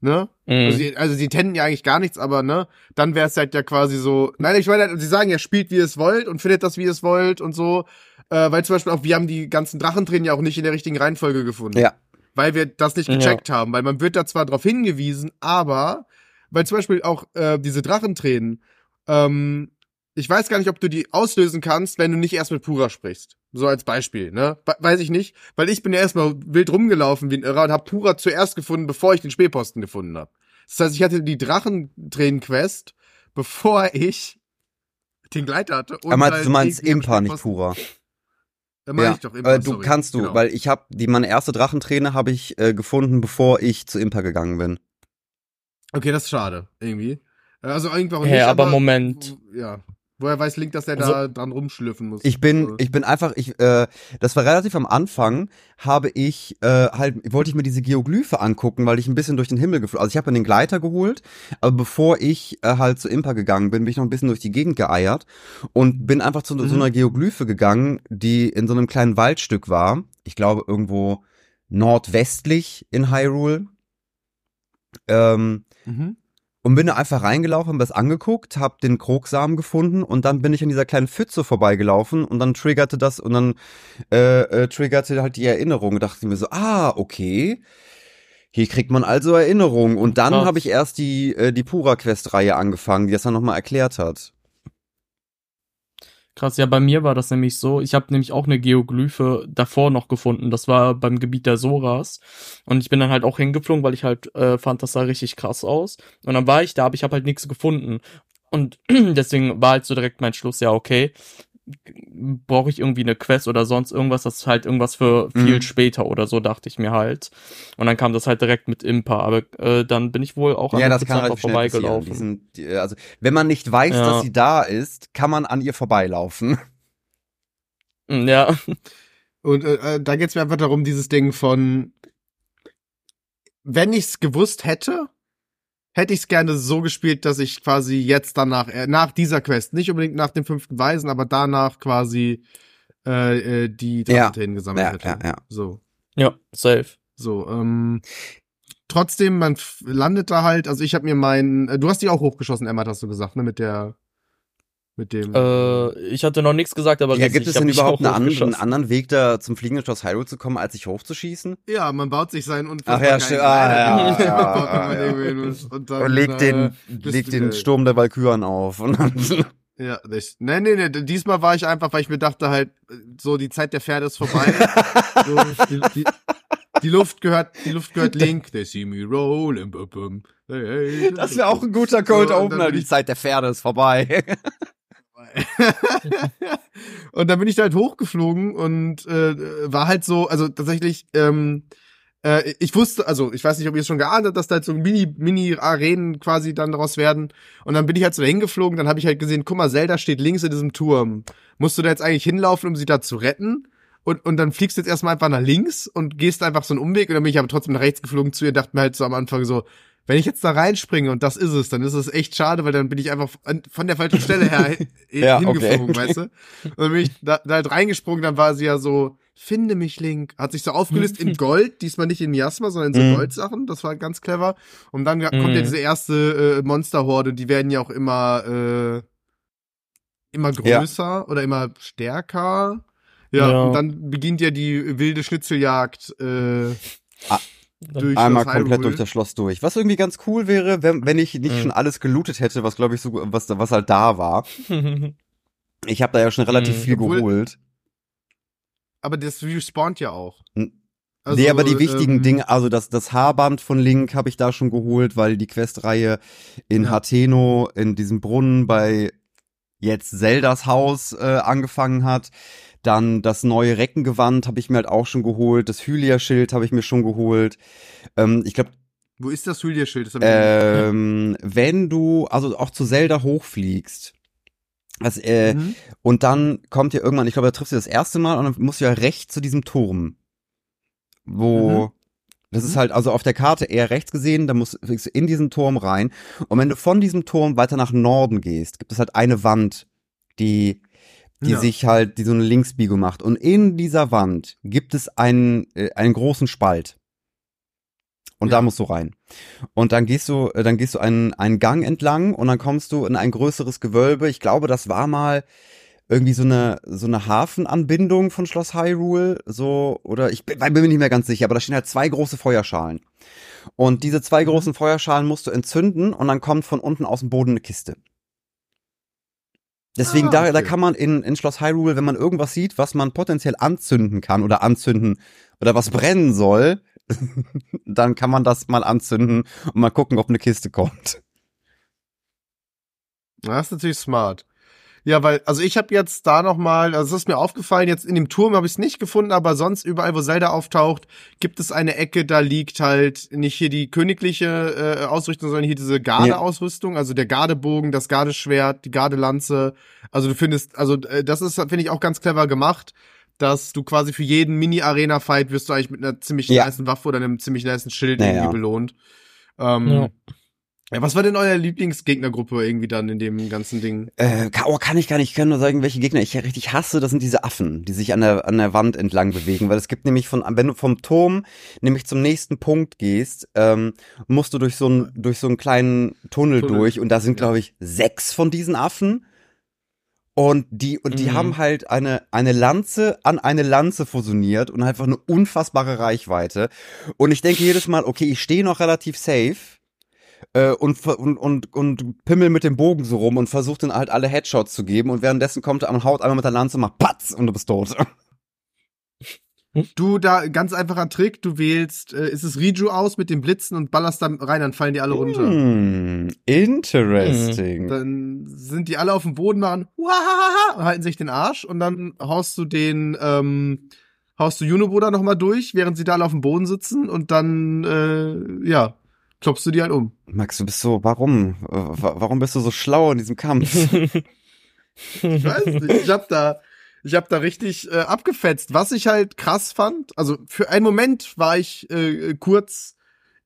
ne? Mhm. Also, sie, also sie intenden ja eigentlich gar nichts, aber ne, dann wäre es halt ja quasi so. Nein, ich meine, sie sagen ja, spielt wie ihr es wollt und findet das, wie ihr es wollt und so. Äh, weil zum Beispiel auch, wir haben die ganzen Drachentränen ja auch nicht in der richtigen Reihenfolge gefunden. Ja. Weil wir das nicht Ja. gecheckt haben. Weil man wird da zwar darauf hingewiesen, aber weil zum Beispiel auch äh, diese Drachentränen, ähm, ich weiß gar nicht, ob du die auslösen kannst, wenn du nicht erst mit Pura sprichst. So als Beispiel, ne? We- Weiß ich nicht, weil ich bin ja erstmal wild rumgelaufen wie ein Irrer und hab Pura zuerst gefunden, bevor ich den Spähposten gefunden habe. Das heißt, ich hatte die Drachentränen-Quest, bevor ich den Gleiter hatte. Und Aber halt du meinst Impa, nicht Pura. Äh, mein Ja, ich doch Impa, äh, du sorry. kannst du, Genau. weil ich habe die meine erste Drachenträne habe ich äh, gefunden, bevor ich zu Impa gegangen bin. Okay, das ist schade, irgendwie. Äh, Also irgendwann Hä, nicht, aber Moment. Ja. Woher weiß Link, dass er Also- da dran rumschlüffen muss? Ich bin, So. ich bin einfach, ich, äh, das war relativ am Anfang, habe ich äh, halt, wollte ich mir diese Geoglyphe angucken, weil ich ein bisschen durch den Himmel geflogen. Also ich habe mir den Gleiter geholt, aber bevor ich äh, halt zu Impa gegangen bin, bin ich noch ein bisschen durch die Gegend geeiert und bin einfach zu so Mhm. einer Geoglyphe gegangen, die in so einem kleinen Waldstück war. Ich glaube irgendwo nordwestlich in Hyrule. Ähm, Mhm. Und bin da einfach reingelaufen, hab das angeguckt, hab den Krogsamen gefunden und dann bin ich an dieser kleinen Pfütze vorbeigelaufen und dann triggerte das und dann äh, äh, triggerte halt die Erinnerung. Dachte ich mir so, ah, okay. Hier kriegt man also Erinnerungen. Und dann habe ich erst die, äh, die Pura-Quest-Reihe angefangen, die das dann nochmal erklärt hat. Krass, ja, bei mir war das nämlich so. Ich habe nämlich auch eine Geoglyphe davor noch gefunden. Das war beim Gebiet der Soras. Und ich bin dann halt auch hingeflogen, weil ich halt äh, fand, das sah richtig krass aus. Und dann war ich da, aber ich habe halt nichts gefunden. Und <clears throat> deswegen war halt so direkt mein Schluss, ja, okay, brauche ich irgendwie eine Quest oder sonst irgendwas, das ist halt irgendwas für viel Mhm. später oder so, dachte ich mir halt. Und dann kam das halt direkt mit Impa, aber äh, dann bin ich wohl auch ja, das kann. Die vorbeigelaufen. sind, die, äh, also, wenn man nicht weiß, Ja. dass sie da ist, kann man an ihr vorbeilaufen. Mm, <laughs> Ja, Und äh, äh, da geht's mir einfach darum, dieses Ding von, wenn ich's gewusst hätte, hätte ich's gerne so gespielt, dass ich quasi jetzt danach, äh, nach dieser Quest, nicht unbedingt nach dem fünften Weisen, aber danach quasi äh, äh, die Ja. Drachentränen gesammelt Ja, hätte. ja, ja. So. ja, safe. So, ähm, trotzdem, man landet da halt, also ich habe mir meinen, äh, du hast die auch hochgeschossen, Emma, hast du gesagt, ne, mit der, mit dem. Äh, ich hatte noch nichts gesagt, aber Ja, richtig, gibt es denn überhaupt einen, an, einen anderen Weg, da zum fliegenden Schloss Hyrule zu kommen, als sich hochzuschießen? ja, man baut sich seinen Ach ja, stimmt. Ah, ja, <laughs> ja, ja. Und dann, Und legt den, äh, legt den. Sturm der Valkyren auf. Und dann, Ja, das, nee, nee, nee, diesmal war ich einfach, weil ich mir dachte halt, äh, so die Zeit der Pferde ist vorbei. <laughs> so, die, die, die Luft gehört, die Luft gehört Link. They see me rolling, bum, bum. Hey, hey, das wäre auch ein guter Cold So, Opener. Die Zeit der Pferde ist vorbei. <laughs> <laughs> und dann bin ich da halt hochgeflogen und äh, war halt so, also tatsächlich, ähm, äh, ich wusste, also ich weiß nicht, ob ihr es schon geahnt habt, dass da halt so Mini, Mini-Arenen quasi dann daraus werden. Und dann bin ich halt so dahin geflogen, dann habe ich halt gesehen, guck mal, Zelda steht links in diesem Turm. Musst du da jetzt eigentlich hinlaufen, um sie da zu retten? Und, und dann fliegst du jetzt erstmal einfach nach links und gehst einfach so einen Umweg und dann bin ich aber trotzdem nach rechts geflogen zu ihr, dachte mir halt so am Anfang so, wenn ich jetzt da reinspringe und das ist es, dann ist es echt schade, weil dann bin ich einfach von der falschen Stelle her <laughs> Ja, hingeflogen, okay. weißt du? Und <laughs> dann bin ich da, da halt reingesprungen, dann war sie ja so Finde mich, Link. Hat sich so aufgelöst in <laughs> Gold, diesmal nicht in Miasma, sondern in so Mhm. Goldsachen. Das war ganz clever. Und dann kommt Mhm. ja diese erste äh, Monsterhorde, die werden ja auch immer, äh, immer Ja. größer oder immer stärker. Ja, Ja. und dann beginnt ja die wilde Schnitzeljagd äh, durch Einmal komplett Hyrule. durch das Schloss durch. Was irgendwie ganz cool wäre, wenn, wenn ich nicht Mhm. schon alles gelootet hätte, was glaube ich so, was, was halt da war. <laughs> Ich habe da ja schon relativ Mhm. viel Obwohl- geholt. Aber das respawnt ja auch. N- Also, nee, aber die wichtigen ähm, Dinge, also das, das Haarband von Link habe ich da schon geholt, weil die Questreihe in Ja. Hateno, in diesem Brunnen bei jetzt Zeldas Haus äh, angefangen hat. Dann das neue Reckengewand habe ich mir halt auch schon geholt. Das Hylia-Schild habe ich mir schon geholt. Ähm, ich glaube, Wo ist das Hylia-Schild? Ähm, wenn du also auch zu Zelda hochfliegst, das, äh, Mhm. und dann kommt ja irgendwann, ich glaube, da triffst du das erste Mal und dann musst du ja rechts zu diesem Turm. Wo, Mhm. das ist Mhm. halt also auf der Karte eher rechts gesehen, da musst du in diesen Turm rein. Und wenn du von diesem Turm weiter nach Norden gehst, gibt es halt eine Wand, die, die Ja. sich halt, die so eine Linksbiegung macht. Und in dieser Wand gibt es einen, äh, einen großen Spalt. Und Ja. da musst du rein. Und dann gehst du, äh, dann gehst du einen, einen Gang entlang und dann kommst du in ein größeres Gewölbe. Ich glaube, das war mal irgendwie so eine, so eine Hafenanbindung von Schloss Hyrule, so, oder ich bin, bin mir nicht mehr ganz sicher, aber da stehen halt zwei große Feuerschalen. Und diese zwei Mhm. großen Feuerschalen musst du entzünden und dann kommt von unten aus dem Boden eine Kiste. Deswegen, Ah, da, da okay. kann man in, in Schloss Hyrule, wenn man irgendwas sieht, was man potenziell anzünden kann oder anzünden oder was brennen soll, <laughs> dann kann man das mal anzünden und mal gucken, ob eine Kiste kommt. Das ist natürlich smart. Ja, weil, also ich habe jetzt da nochmal, also es ist mir aufgefallen, jetzt in dem Turm habe ich es nicht gefunden, aber sonst überall, wo Zelda auftaucht, gibt es eine Ecke, da liegt halt nicht hier die königliche äh, Ausrüstung, sondern hier diese Gardeausrüstung, also der Gardebogen, das Gardeschwert, die Gardelanze. Also du findest, also äh, das ist, finde ich, auch ganz clever gemacht, dass du quasi für jeden Mini-Arena-Fight wirst du eigentlich mit einer ziemlich Ja. nicen Waffe oder einem ziemlich nicen Schild Naja. irgendwie belohnt. Ähm, Ja. Ja, was war denn euer Lieblingsgegnergruppe irgendwie dann in dem ganzen Ding? Äh, kann, oh, kann ich gar nicht, ich kann nur sagen, welche Gegner ich ja richtig hasse, das sind diese Affen, die sich an der, an der Wand entlang bewegen, weil es gibt nämlich von, wenn du vom Turm nämlich zum nächsten Punkt gehst, ähm, musst du durch so einen, durch so einen kleinen Tunnel, Tunnel, durch und da sind, ja. glaube ich, sechs von diesen Affen. Und die, und die Mhm. haben halt eine, eine Lanze an eine Lanze fusioniert und einfach eine unfassbare Reichweite. Und ich denke jedes Mal, okay, ich stehe noch relativ safe äh, und, und, und, und pimmel mit dem Bogen so rum und versucht dann halt alle Headshots zu geben und währenddessen kommt er und haut einmal mit der Lanze, macht Patz und du bist tot. Du, da, ganz einfacher Trick, du wählst, äh, ist es Riju aus mit den Blitzen und ballerst dann rein, dann fallen die alle runter. Hm, interesting. Dann sind die alle auf dem Boden, machen und halten sich den Arsch und dann haust du den, ähm, haust du Junobo da nochmal durch, während sie da alle auf dem Boden sitzen und dann, äh, ja, klopfst du die halt um. Max, du bist so, warum? Wa- Warum bist du so schlau in diesem Kampf? <laughs> Ich weiß nicht, ich hab da, ich hab da richtig äh, abgefetzt. Was ich halt krass fand, also für einen Moment war ich äh, kurz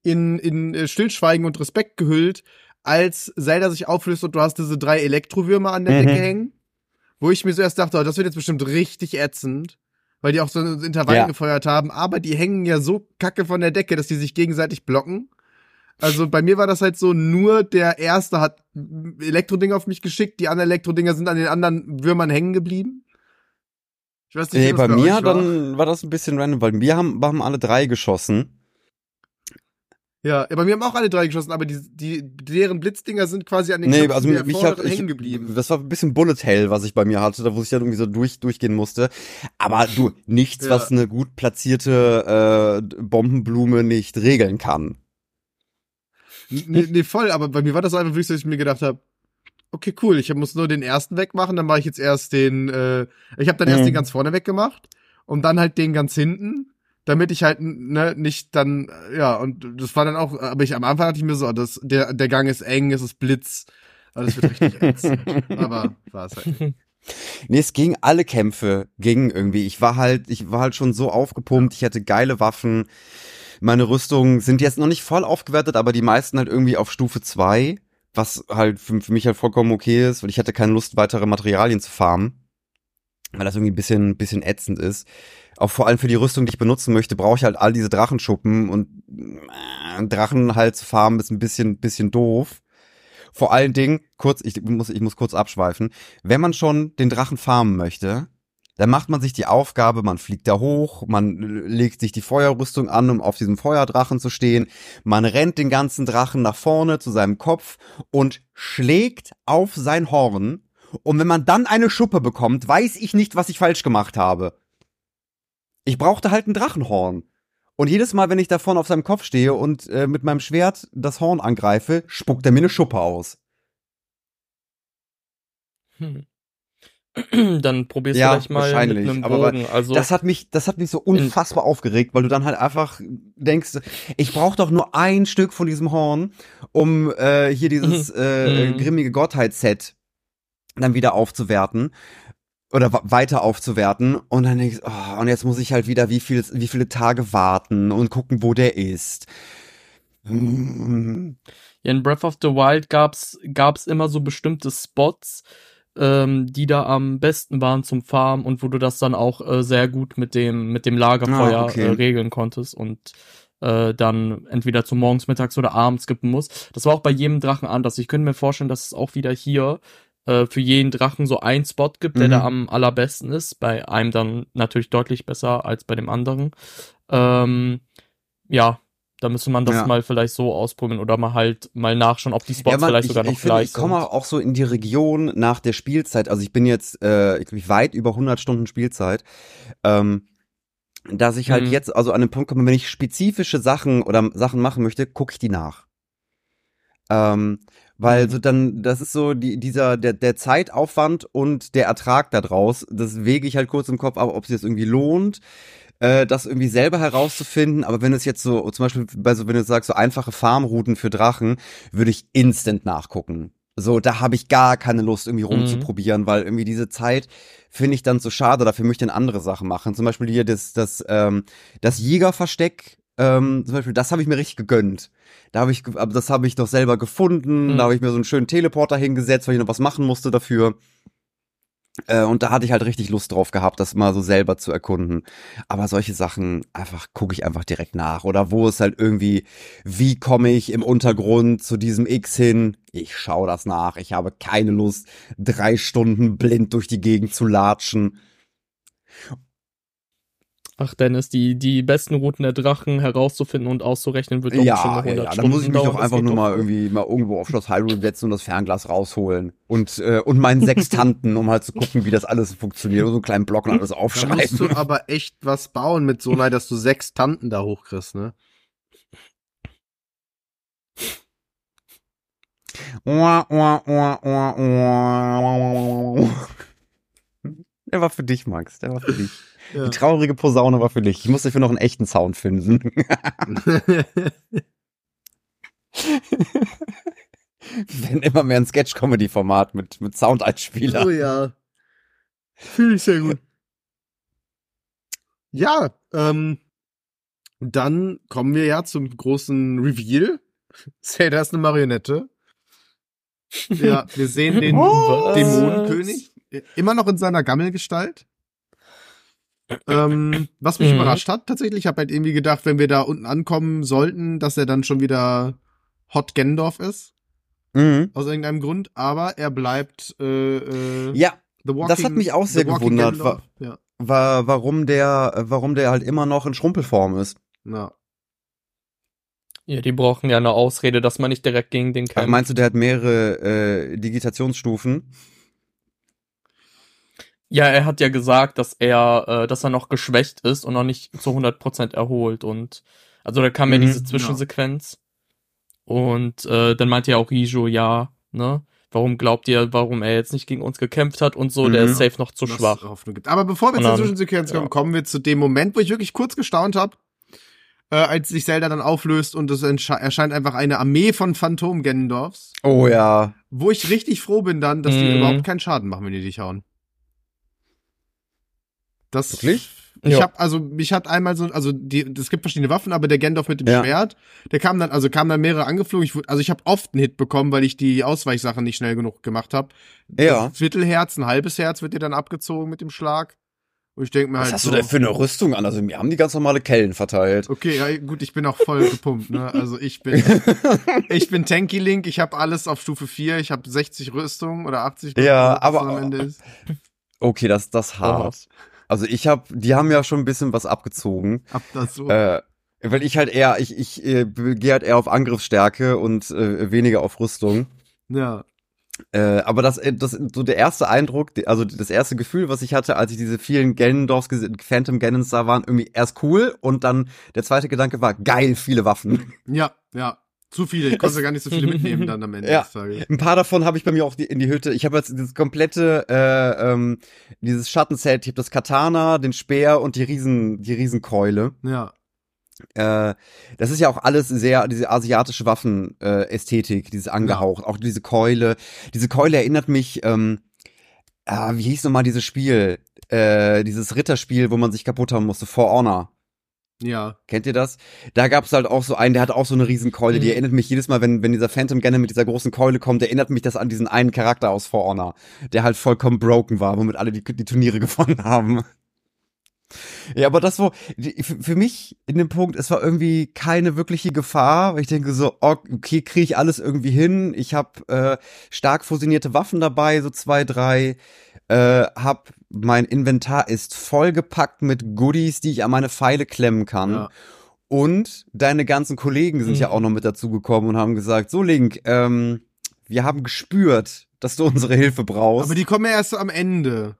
in, in äh, Stillschweigen und Respekt gehüllt, als Zelda sich auflöst und du hast diese drei Elektrowürmer an der Mhm. Decke hängen, wo ich mir so erst dachte, oh, das wird jetzt bestimmt richtig ätzend, weil die auch so Intervallen Ja. gefeuert haben, aber die hängen ja so kacke von der Decke, dass die sich gegenseitig blocken. Also bei mir war das halt so, nur der erste hat Elektrodinge auf mich geschickt, die anderen Elektrodinger sind an den anderen Würmern hängen geblieben. Ich weiß nicht, Nee, das bei mir war. dann war das ein bisschen random, weil wir haben, wir haben alle drei geschossen. Ja, ja, bei mir haben auch alle drei geschossen, aber die, die, deren Blitzdinger sind quasi an den Nee, also mich hat ich, hängen geblieben. das war ein bisschen Bullet Hell, was ich bei mir hatte, da wo ich dann irgendwie so durch durchgehen musste. Aber du nichts, Ja. was eine gut platzierte äh, Bombenblume nicht regeln kann. Nee, nee, voll, aber bei mir war das einfach wirklich so, dass ich mir gedacht habe, okay, cool, ich muss nur den ersten wegmachen, dann mache ich jetzt erst den, äh, ich habe dann erst Mhm. den ganz vorne weggemacht und dann halt den ganz hinten, damit ich halt ne, nicht dann, äh, ja, und das war dann auch, aber ich am Anfang hatte ich mir so, das, der, der Gang ist eng, es ist Blitz, aber das wird richtig ätzend. <laughs> aber war es halt. nicht. Nee, es ging alle Kämpfe, gingen irgendwie. Ich war halt, ich war halt schon so aufgepumpt, ich hatte geile Waffen. Meine Rüstungen sind jetzt noch nicht voll aufgewertet, aber die meisten halt irgendwie auf Stufe 2, was halt für, für mich halt vollkommen okay ist, weil ich hatte keine Lust, weitere Materialien zu farmen. weil das irgendwie ein bisschen, bisschen ätzend ist. Auch vor allem für die Rüstung, die ich benutzen möchte, brauche ich halt all diese Drachenschuppen und äh, Drachen halt zu farmen ist ein bisschen, bisschen doof. Vor allen Dingen, kurz, ich muss, ich muss kurz abschweifen, wenn man schon den Drachen farmen möchte, dann macht man sich die Aufgabe, man fliegt da hoch, man legt sich die Feuerrüstung an, um auf diesem Feuerdrachen zu stehen, man rennt den ganzen Drachen nach vorne zu seinem Kopf und schlägt auf sein Horn. Und wenn man dann eine Schuppe bekommt, weiß ich nicht, was ich falsch gemacht habe. Ich brauchte halt ein Drachenhorn. Und jedes Mal, wenn ich da vorne auf seinem Kopf stehe und äh, mit meinem Schwert das Horn angreife, spuckt er mir eine Schuppe aus. Hm. Dann probierst Ja, du vielleicht mal mit wahrscheinlich, einem aber Bogen. Also Das hat mich, das hat mich so unfassbar aufgeregt, weil du dann halt einfach denkst, ich brauche doch nur ein Stück von diesem Horn, um äh, hier dieses <laughs> äh, Mhm. grimmige Gottheit-Set dann wieder aufzuwerten oder weiter aufzuwerten und dann denkst oh, und jetzt muss ich halt wieder wie viel, wie viele Tage warten und gucken, wo der ist. Ja, in Breath of the Wild gab's, gab's immer so bestimmte Spots, ähm, die da am besten waren zum Farmen und wo du das dann auch äh, sehr gut mit dem, mit dem Lagerfeuer Ah, okay. äh, regeln konntest und äh, dann entweder zum morgens, mittags oder abends skippen musst. Das war auch bei jedem Drachen anders. Ich könnte mir vorstellen, dass es auch wieder hier äh, für jeden Drachen so einen Spot gibt, der Mhm. da am allerbesten ist. Bei einem dann natürlich deutlich besser als bei dem anderen. Ähm, ja, da müsste man das Ja. mal vielleicht so ausprobieren oder mal halt mal nachschauen, ob die Spots Mann, vielleicht ich, sogar noch ich finde, gleich ich komme sind. auch so in die Region nach der Spielzeit. Also ich bin jetzt äh, ich glaub, weit über 100 Stunden Spielzeit. Ähm, dass ich halt Mhm. jetzt also an den Punkt komme, wenn ich spezifische Sachen oder Sachen machen möchte, gucke ich die nach. Ähm, weil Mhm. so dann, das ist so die, dieser, der, der Zeitaufwand und der Ertrag daraus, das wege ich halt kurz im Kopf ab, ob sich das irgendwie lohnt, äh, das irgendwie selber herauszufinden. Aber wenn es jetzt so, zum Beispiel bei so, wenn du sagst, so einfache Farmrouten für Drachen, würde ich instant nachgucken. So, da habe ich gar keine Lust, irgendwie Mhm. rumzuprobieren, weil irgendwie diese Zeit finde ich dann so schade, dafür möchte ich dann andere Sachen machen. Zum Beispiel hier das, das, ähm, das Jägerversteck, ähm, zum Beispiel, das habe ich mir richtig gegönnt. Da habe ich, aber das habe ich doch selber gefunden. Mhm. Da habe ich mir so einen schönen Teleporter hingesetzt, weil ich noch was machen musste dafür. Äh, und da hatte ich halt richtig Lust drauf gehabt, das mal so selber zu erkunden. Aber solche Sachen einfach gucke ich einfach direkt nach. Oder wo ist halt irgendwie, wie komme ich im Untergrund zu diesem X hin? Ich schaue das nach. Ich habe keine Lust, drei Stunden blind durch die Gegend zu latschen. Ach, Dennis, die, die besten Routen der Drachen herauszufinden und auszurechnen wird doch Ja, ja, 100 ja, da Stunden muss ich mich dauern. doch einfach nur doch. mal irgendwie mal irgendwo auf Schloss Hyrule setzen und das Fernglas rausholen. Und, äh, und meinen Sextanten, <laughs> um halt zu gucken, wie das alles funktioniert. Und so einen kleinen Block und alles Da musst du aufschreiben. aber echt was bauen mit so einer, dass du sechs Tanten da hochkriegst, ne? Ua, ua, ua, ua, ua. Der war für dich, Max. Der war für dich. Ja. Die traurige Posaune war für dich. Ich muss dafür noch einen echten Sound finden. <laughs> Wenn immer mehr ein Sketch-Comedy-Format mit, mit Soundeinspieler. oh ja. Fühle ich sehr gut. Ja, ähm, dann kommen wir ja zum großen Reveal. <laughs> Zelda ist eine Marionette. Ja, wir sehen den? <laughs> Dämonenkönig immer noch in seiner Gammelgestalt. Ähm, was mich Mhm. überrascht hat, tatsächlich, ich habe halt irgendwie gedacht, wenn wir da unten ankommen sollten, dass er dann schon wieder Hot Gendorf ist, Mhm. aus irgendeinem Grund, aber er bleibt äh, äh, Ja, The Walking, das hat mich auch sehr gewundert, Gendorf. Ja. war, warum der, warum der halt immer noch in Schrumpelform ist. ja. Ja, die brauchen ja eine Ausrede, dass man nicht direkt gegen den Also kämpft. meinst du, der hat mehrere äh, Digitationsstufen? Ja, er hat ja gesagt, dass er, äh, dass er noch geschwächt ist und noch nicht zu 100% erholt und also da kam ja Mhm, diese Zwischensequenz und äh, dann meinte ja auch Rijo, ja, ne, warum glaubt ihr, warum er jetzt nicht gegen uns gekämpft hat und so, der Mhm. ist safe noch zu schwach. Hoffnung gibt. Aber bevor wir zur Zwischensequenz kommen, ja. kommen wir zu dem Moment, wo ich wirklich kurz gestaunt habe, äh, als sich Zelda dann auflöst und es erscheint einfach eine Armee von Phantom Gendorfs, Oh ja. wo ich richtig froh bin dann, dass die Mhm. überhaupt keinen Schaden machen, wenn die dich hauen. Das Wirklich? Ich Ja. habe also mich hat einmal so also die es gibt verschiedene Waffen, aber der Gandalf mit dem Ja. Schwert, der kam dann also kam dann mehrere angeflogen. Ich, wurde- also ich habe oft einen Hit bekommen, weil ich die Ausweichsachen nicht schnell genug gemacht habe. Ja. Viertelherz, ein halbes Herz wird dir dann abgezogen mit dem Schlag. Und ich denke mir Was halt hast so, du denn für eine Rüstung an? Also mir haben die ganz normale Kellen verteilt. Okay, ja, gut, ich bin auch voll <laughs> gepumpt, ne? Also ich bin ich bin Tanky Link, ich habe alles auf Stufe 4, ich habe 60 Rüstung oder 80 Ja, was aber- am Ende ist. Okay, das das hart. Also ich habe, die haben ja schon ein bisschen was abgezogen. Hab das so. Äh, weil ich halt eher, ich, ich äh, gehe halt eher auf Angriffsstärke und äh, weniger auf Rüstung. ja. Äh, aber das, äh, das, so der erste Eindruck, also das erste Gefühl, was ich hatte, als ich diese vielen Ganondorfs, Phantom Ganons da waren, irgendwie erst cool und dann der zweite Gedanke war, geil, viele Waffen. Ja, ja. Zu viele. Ich konnte <laughs> gar nicht so viele mitnehmen dann am Ende Ja. des Tages. Ein paar davon habe ich bei mir auch die, in die Hütte. Ich habe jetzt dieses komplette, äh, ähm, dieses Schattenset, ich habe das Katana, den Speer und die Riesen, die Riesenkeule. Ja. Äh, das ist ja auch alles sehr, diese asiatische Waffen-Ästhetik, äh, dieses angehaucht, auch diese Keule. Diese Keule erinnert mich, ähm, ah, wie hieß nochmal dieses Spiel? Äh, dieses Ritterspiel, wo man sich kaputt haben musste, For Honor. Ja. Kennt ihr das? Da gab es halt auch so einen, der hat auch so eine Riesenkeule. Die Mhm. erinnert mich jedes Mal, wenn, wenn dieser Phantom Ganon mit dieser großen Keule kommt, erinnert mich das an diesen einen Charakter aus For Honor, der halt vollkommen broken war, womit alle die, die Turniere <laughs> gewonnen haben. Ja, aber das die- für mich in dem Punkt, es war irgendwie keine wirkliche Gefahr. Ich denke so, okay, kriege ich alles irgendwie hin. Ich habe äh, stark fusionierte Waffen dabei, so zwei, drei. Äh, hab mein Inventar ist vollgepackt mit Goodies, die ich an meine Pfeile klemmen kann. Ja. Und deine ganzen Kollegen sind Mhm. ja auch noch mit dazugekommen und haben gesagt, so Link, ähm, wir haben gespürt, dass du unsere Hilfe brauchst. Aber die kommen ja erst am Ende.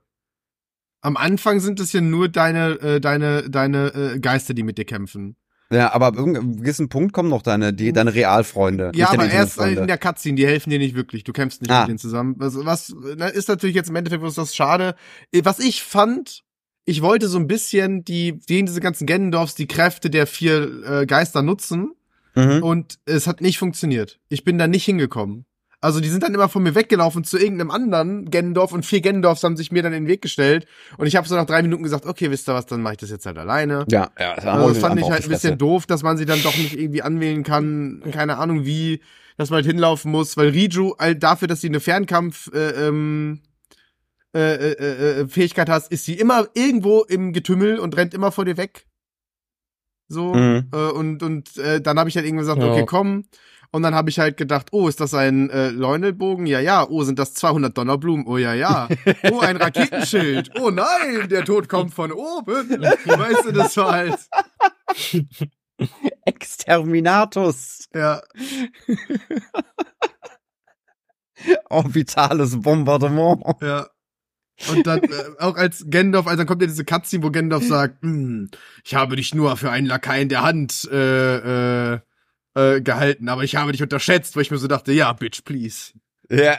Am Anfang sind es ja nur deine, äh, deine, deine äh, Geister, die mit dir kämpfen. Ja, aber ab irgendeinem gewissen Punkt kommen noch deine, die, deine Realfreunde. Ja, aber erst in der Cutscene, die helfen dir nicht wirklich. Du kämpfst nicht Ah. mit denen zusammen. Also was na, ist natürlich jetzt im Endeffekt was das schade. Äh, Was ich fand, ich wollte so ein bisschen die, die diese ganzen Ganondorfs die Kräfte der vier äh, Geister nutzen Mhm. und es hat nicht funktioniert. Ich bin da nicht hingekommen. Also die sind dann immer von mir weggelaufen zu irgendeinem anderen Ganondorf und vier Ganondorfs haben sich mir dann in den Weg gestellt und ich habe so nach drei Minuten gesagt, okay, wisst ihr was, dann mache ich das jetzt halt alleine. Ja, ja, das Also das fand ich halt ein bisschen doof, dass man sie dann doch nicht irgendwie anwählen kann. Keine Ahnung wie, dass man halt hinlaufen muss, weil Riju halt dafür, dass sie eine Fernkampf äh, ähm, äh, äh, äh, Fähigkeit hast, ist sie immer irgendwo im Getümmel und rennt immer vor dir weg. So Mhm. äh, und und äh, dann habe ich halt irgendwann gesagt, Ja. okay, komm. Und dann habe ich halt gedacht, oh, ist das ein äh, Leunelbogen? Ja, ja. Oh, sind das 200 Donnerblumen? Oh, ja, ja. Oh, ein Raketenschild. Oh nein, der Tod kommt von oben. Weißt du, das war halt, <laughs> Exterminatus, ja. <laughs> orbitales Bombardement. Ja. Und dann, äh, auch als Gandalf, also dann kommt ja diese Cutscene, wo Gandalf sagt, hm, ich habe dich nur für einen Lakai in der Hand äh, äh, äh, gehalten, aber ich habe dich unterschätzt, weil ich mir so dachte, ja, bitch, please. Ja,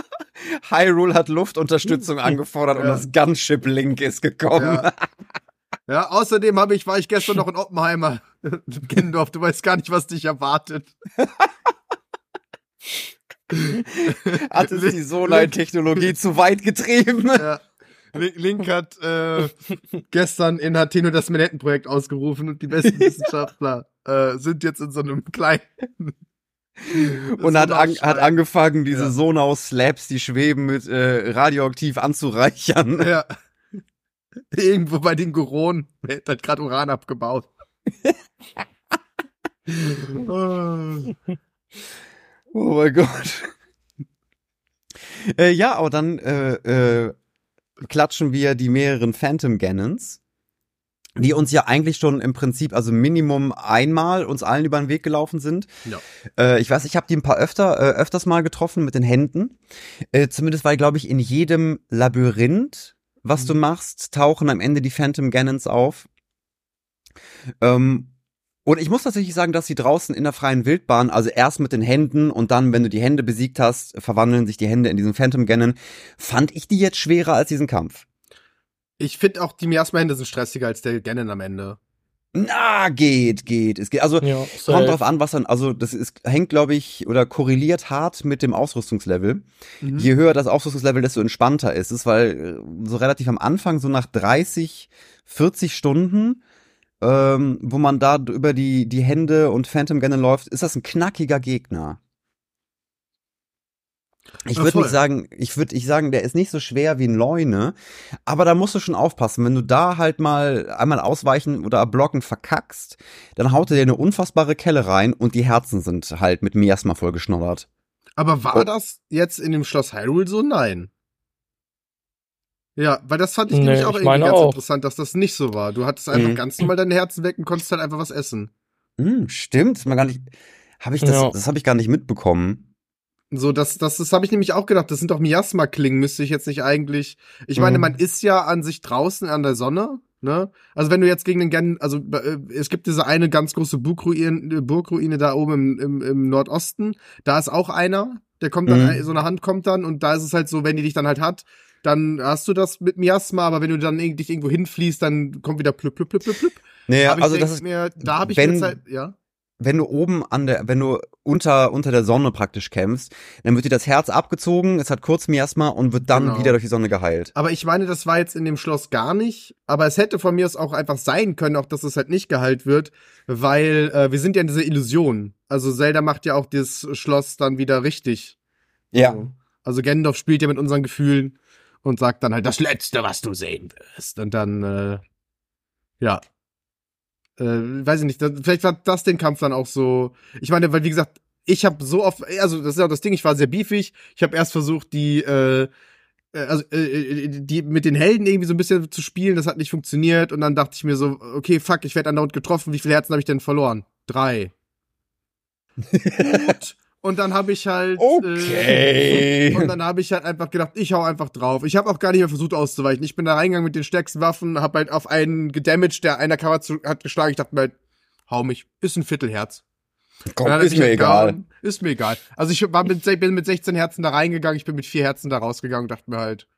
<laughs> Hyrule hat Luftunterstützung <laughs> angefordert und Ja. das Gunship Link ist gekommen. Ja. Ja, außerdem habe ich, war ich gestern noch in Oppenheimer. <laughs> Gandalf, du weißt gar nicht, was dich erwartet. Hat es die Solar-Technologie zu weit getrieben? Ja. Link Link hat äh, gestern in Hateno das Manhattan-Projekt ausgerufen und die besten Wissenschaftler äh, sind jetzt in so einem <laughs> kleinen <laughs> Und hat, an, hat angefangen, diese Ja. Sonar-Slabs, die schweben, mit äh, radioaktiv anzureichern. <laughs> Ja. Irgendwo bei den Goron wird hat gerade Uran abgebaut. oh. Oh mein Gott. äh, ja, aber dann äh, äh, klatschen wir die mehreren Phantom Ganons, die uns ja eigentlich schon im Prinzip, also Minimum einmal uns allen über den Weg gelaufen sind. Ja. Äh, ich weiß, ich habe die ein paar öfter, äh, öfters mal getroffen mit den Händen. Äh, zumindest weil, glaube ich, in jedem Labyrinth, was du machst, tauchen am Ende die Phantom Ganons auf. Ähm, und ich muss tatsächlich sagen, dass sie draußen in der freien Wildbahn, also erst mit den Händen und dann, wenn du die Hände besiegt hast, verwandeln sich die Hände in diesen Phantom Ganon, fand ich die jetzt schwerer als diesen Kampf. Ich finde auch die Miasma-Hände sind stressiger als der Ganon am Ende. Na, geht, geht. Es geht. Also Ja, kommt drauf an, was dann, also das ist, hängt, glaube ich, oder korreliert hart mit dem Ausrüstungslevel. Mhm. Je höher das Ausrüstungslevel, desto entspannter ist es, weil äh, so relativ am Anfang, so nach 30, 40 Stunden, ähm, wo man da über die, die Hände und Phantom Gunner läuft, ist das ein knackiger Gegner. Ich würde nicht sagen, ich würde ich sagen, der ist nicht so schwer wie ein Leune, aber da musst du schon aufpassen, wenn du da halt mal einmal ausweichen oder blocken verkackst, dann haut er dir eine unfassbare Kelle rein und die Herzen sind halt mit Miasma vollgeschnoddert. Aber war Oh. das jetzt in dem Schloss Hyrule so? Nein. Ja, weil das fand ich Nee, nämlich auch ich irgendwie ganz auch. interessant, dass das nicht so war. Du hattest einfach Mhm. ganz normal deine Herzen weg und konntest halt einfach was essen. Hm, stimmt, mir gar nicht, habe ich das, Ja. das habe ich gar nicht mitbekommen. So, das, das, das habe ich nämlich auch gedacht. Das sind doch Miasma-Klingen, müsste ich jetzt nicht eigentlich. Ich meine, Mhm. man ist ja an sich draußen an der Sonne, ne? Also wenn du jetzt gegen den Gen, also äh, es gibt diese eine ganz große Burgruine, Burgruine da oben im, im, im Nordosten. Da ist auch einer, der kommt dann, Mhm. so eine Hand kommt dann und da ist es halt so, wenn die dich dann halt hat, dann hast du das mit Miasma, aber wenn du dann irgendwie dich irgendwo hinfließt, dann kommt wieder plüpp, plüpp, plüpp, plüpp, plüpp. Ich also das ist, mir, da habe ich wenn- jetzt halt, ja. Wenn du oben an der, wenn du unter, unter der Sonne praktisch kämpfst, dann wird dir das Herz abgezogen, es hat kurz Miasma und wird dann Genau. wieder durch die Sonne geheilt. Aber ich meine, das war jetzt in dem Schloss gar nicht. Aber es hätte von mir aus auch einfach sein können, auch dass es halt nicht geheilt wird, weil äh, wir sind ja in dieser Illusion. Also Zelda macht ja auch das Schloss dann wieder richtig. So. Also Gandalf spielt ja mit unseren Gefühlen und sagt dann halt das Letzte, was du sehen wirst. Und dann, äh, ja. Äh, weiß ich nicht, das, vielleicht war das den Kampf dann auch so. Ich meine, weil wie gesagt, ich habe so oft, also das ist auch das Ding, ich war sehr beefig. Ich habe erst versucht, die, äh, äh, also äh, äh, die mit den Helden irgendwie so ein bisschen zu spielen, das hat nicht funktioniert. Und dann dachte ich mir so, okay, fuck, ich werde andauernd getroffen. Wie viele Herzen habe ich denn verloren? Drei. <laughs> Gut. Und dann habe ich halt. Okay. Äh, und dann habe ich halt einfach gedacht, ich hau einfach drauf. Ich habe auch gar nicht mehr versucht auszuweichen. Ich bin da reingegangen mit den stärksten Waffen, habe halt auf einen gedamaged, der einer Kamera zu, hat geschlagen. Ich dachte mir halt, hau mich. Ist ein Viertelherz. Komm, ist mir halt egal. down. Ist mir egal. Also ich war mit, bin mit 16 Herzen da reingegangen, ich bin mit vier Herzen da rausgegangen und dachte mir halt,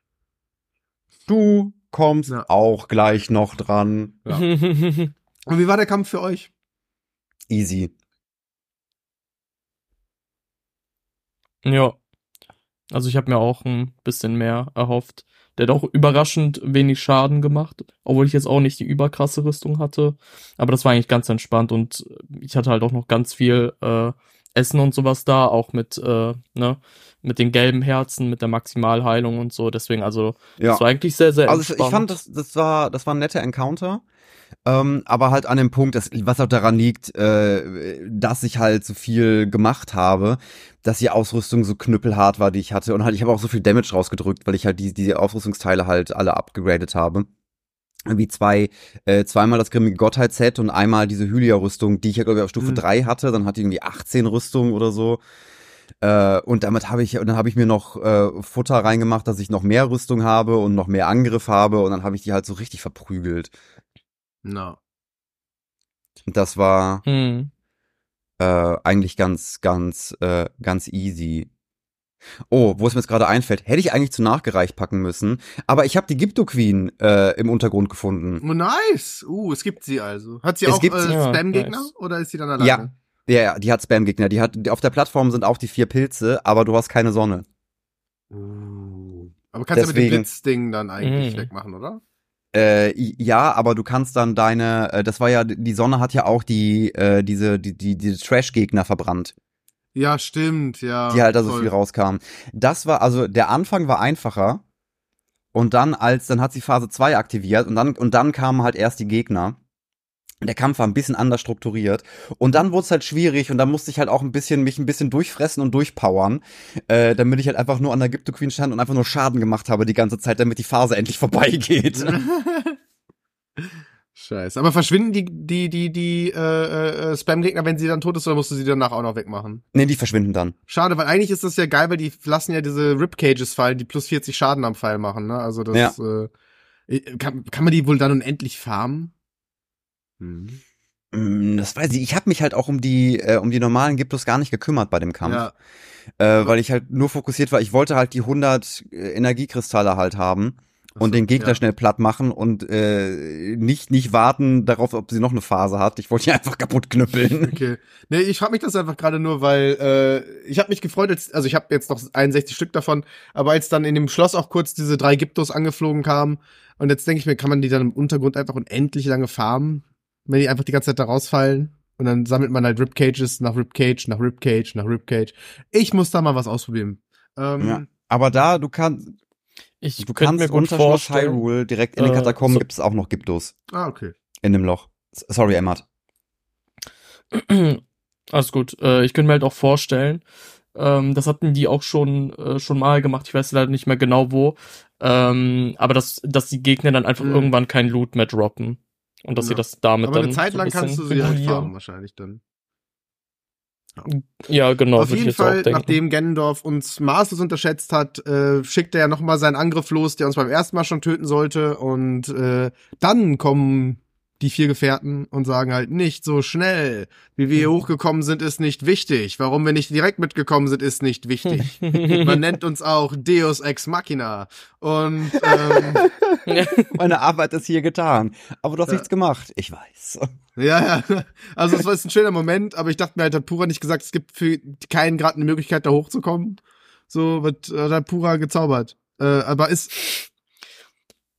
Du kommst Ja. auch gleich noch dran. Ja. <laughs> und wie war der Kampf für euch? Easy. Ja. Also ich habe mir auch ein bisschen mehr erhofft. Der hat auch überraschend wenig Schaden gemacht, obwohl ich jetzt auch nicht die überkrasse Rüstung hatte. Aber das war eigentlich ganz entspannt und ich hatte halt auch noch ganz viel äh, Essen und sowas da, auch mit, äh, ne, mit den gelben Herzen, mit der Maximalheilung und so. Deswegen, also, Ja. das war eigentlich sehr, sehr Also ich, entspannt. ich fand, das, das war, das war ein netter Encounter. Ähm, aber halt an dem Punkt, dass, was auch daran liegt, äh, dass ich halt so viel gemacht habe, dass die Ausrüstung so knüppelhart war, die ich hatte. Und halt, ich habe auch so viel Damage rausgedrückt, weil ich halt die, diese Ausrüstungsteile halt alle upgegradet habe. Wie zwei, äh, zweimal das grimmige Gottheit-Set und einmal diese Hylia-Rüstung, die ich ja, glaube ich, auf Stufe Mhm. 3 hatte. Dann hatte ich irgendwie 18 Rüstungen oder so. Äh, und damit habe ich, und dann habe ich mir noch äh, Futter reingemacht, dass ich noch mehr Rüstung habe und noch mehr Angriff habe. Und dann habe ich die halt so richtig verprügelt. Na. Und das war Hm. äh, eigentlich ganz, ganz, äh, ganz easy. Oh, wo es mir jetzt gerade einfällt, hätte ich eigentlich zu nachgereicht packen müssen. Aber ich habe die Gypto Queen äh, im Untergrund gefunden. Oh, nice. Uh, es gibt sie also. Hat sie Es auch gibt äh. Ja, Spam-Gegner nice. oder ist sie dann alleine? Ja. Ja, ja, die hat Spam-Gegner. Die hat, die, auf der Plattform sind auch die vier Pilze, aber du hast keine Sonne. Uh. Aber kannst du mit dem Blitzding dann eigentlich Mhm. wegmachen, oder? Äh, ja, aber du kannst dann deine, äh, das war ja, die Sonne hat ja auch die, äh, diese, die, die, diese Trash-Gegner verbrannt, Ja, stimmt, ja. die halt da so viel rauskamen. Das war, also der Anfang war einfacher. Und dann, als, dann hat sie Phase 2 aktiviert und dann, und dann kamen halt erst die Gegner. Der Kampf war ein bisschen anders strukturiert. Und dann wurde es halt schwierig und dann musste ich halt auch ein bisschen, mich ein bisschen durchfressen und durchpowern, äh, damit ich halt einfach nur an der Gypto Queen stand und einfach nur Schaden gemacht habe die ganze Zeit, damit die Phase endlich <laughs> vorbeigeht. <laughs> Scheiße. Aber verschwinden die, die, die, die äh, äh, Spam-Gegner, wenn sie dann tot ist, oder musst du sie danach auch noch wegmachen? nee, die verschwinden dann. Schade, weil eigentlich ist das ja geil, weil die lassen ja diese Ribcages fallen, die plus 40 Schaden am Pfeil machen, ne? Also das äh, kann, kann man die wohl dann unendlich farmen? Hm. Mm, Das weiß ich. Ich habe mich halt auch um die äh, um die normalen Gyptos gar nicht gekümmert bei dem Kampf, Ja. äh, weil ich halt nur fokussiert war. Ich wollte halt die 100 äh, Energiekristalle halt haben und den Gegner ja. schnell platt machen und äh, nicht nicht warten darauf, ob sie noch eine Phase hat. Ich wollte die einfach kaputt knüppeln. <laughs> Okay. Nee, ich frage mich das einfach gerade nur, weil äh, ich habe mich gefreut, als, also ich habe jetzt noch 61 Stück davon, aber als dann in dem Schloss auch kurz diese drei Gyptos angeflogen kamen und jetzt denke ich mir, kann man die dann im Untergrund einfach unendlich lange farmen, wenn die einfach die ganze Zeit da rausfallen und dann sammelt man halt Ribcages nach Ribcage, nach Ribcage, nach Ribcage. Ich muss da mal was ausprobieren. Ähm, Ja. Aber da, du kannst, Ich du kannst mir gut unter Schloss vorstellen. Hyrule direkt in den äh, Katakomben so- gibt es auch noch Gyptos Ah, okay. in dem Loch. Sorry, Emmat. <clears throat> Alles gut. Äh, ich könnte mir halt auch vorstellen, ähm, das hatten die auch schon äh, schon mal gemacht. Ich weiß leider nicht mehr genau wo. Ähm, aber dass dass die Gegner dann einfach Mhm. irgendwann kein Loot mehr droppen und dass sie Ja. das damit Aber dann eine Zeit so lang kannst du sie halt farmen wahrscheinlich dann. Ja, genau. Auf jeden Fall, nachdem Ganondorf uns maßlos unterschätzt hat, äh, schickt er ja nochmal seinen Angriff los, der uns beim ersten Mal schon töten sollte. Und äh, dann kommen die vier Gefährten und sagen halt nicht so schnell. Wie wir hier hochgekommen sind, ist nicht wichtig. Warum wir nicht direkt mitgekommen sind, ist nicht wichtig. <laughs> Man nennt uns auch Deus Ex Machina. Und ähm, <laughs> Meine Arbeit ist hier getan. Aber du hast Ja. nichts gemacht. Ich weiß. Ja, ja. Also es war jetzt ein schöner Moment, aber ich dachte mir halt, hat Pura nicht gesagt, es gibt für keinen gerade eine Möglichkeit, da hochzukommen. So wird äh, hat Pura gezaubert. Äh, aber ist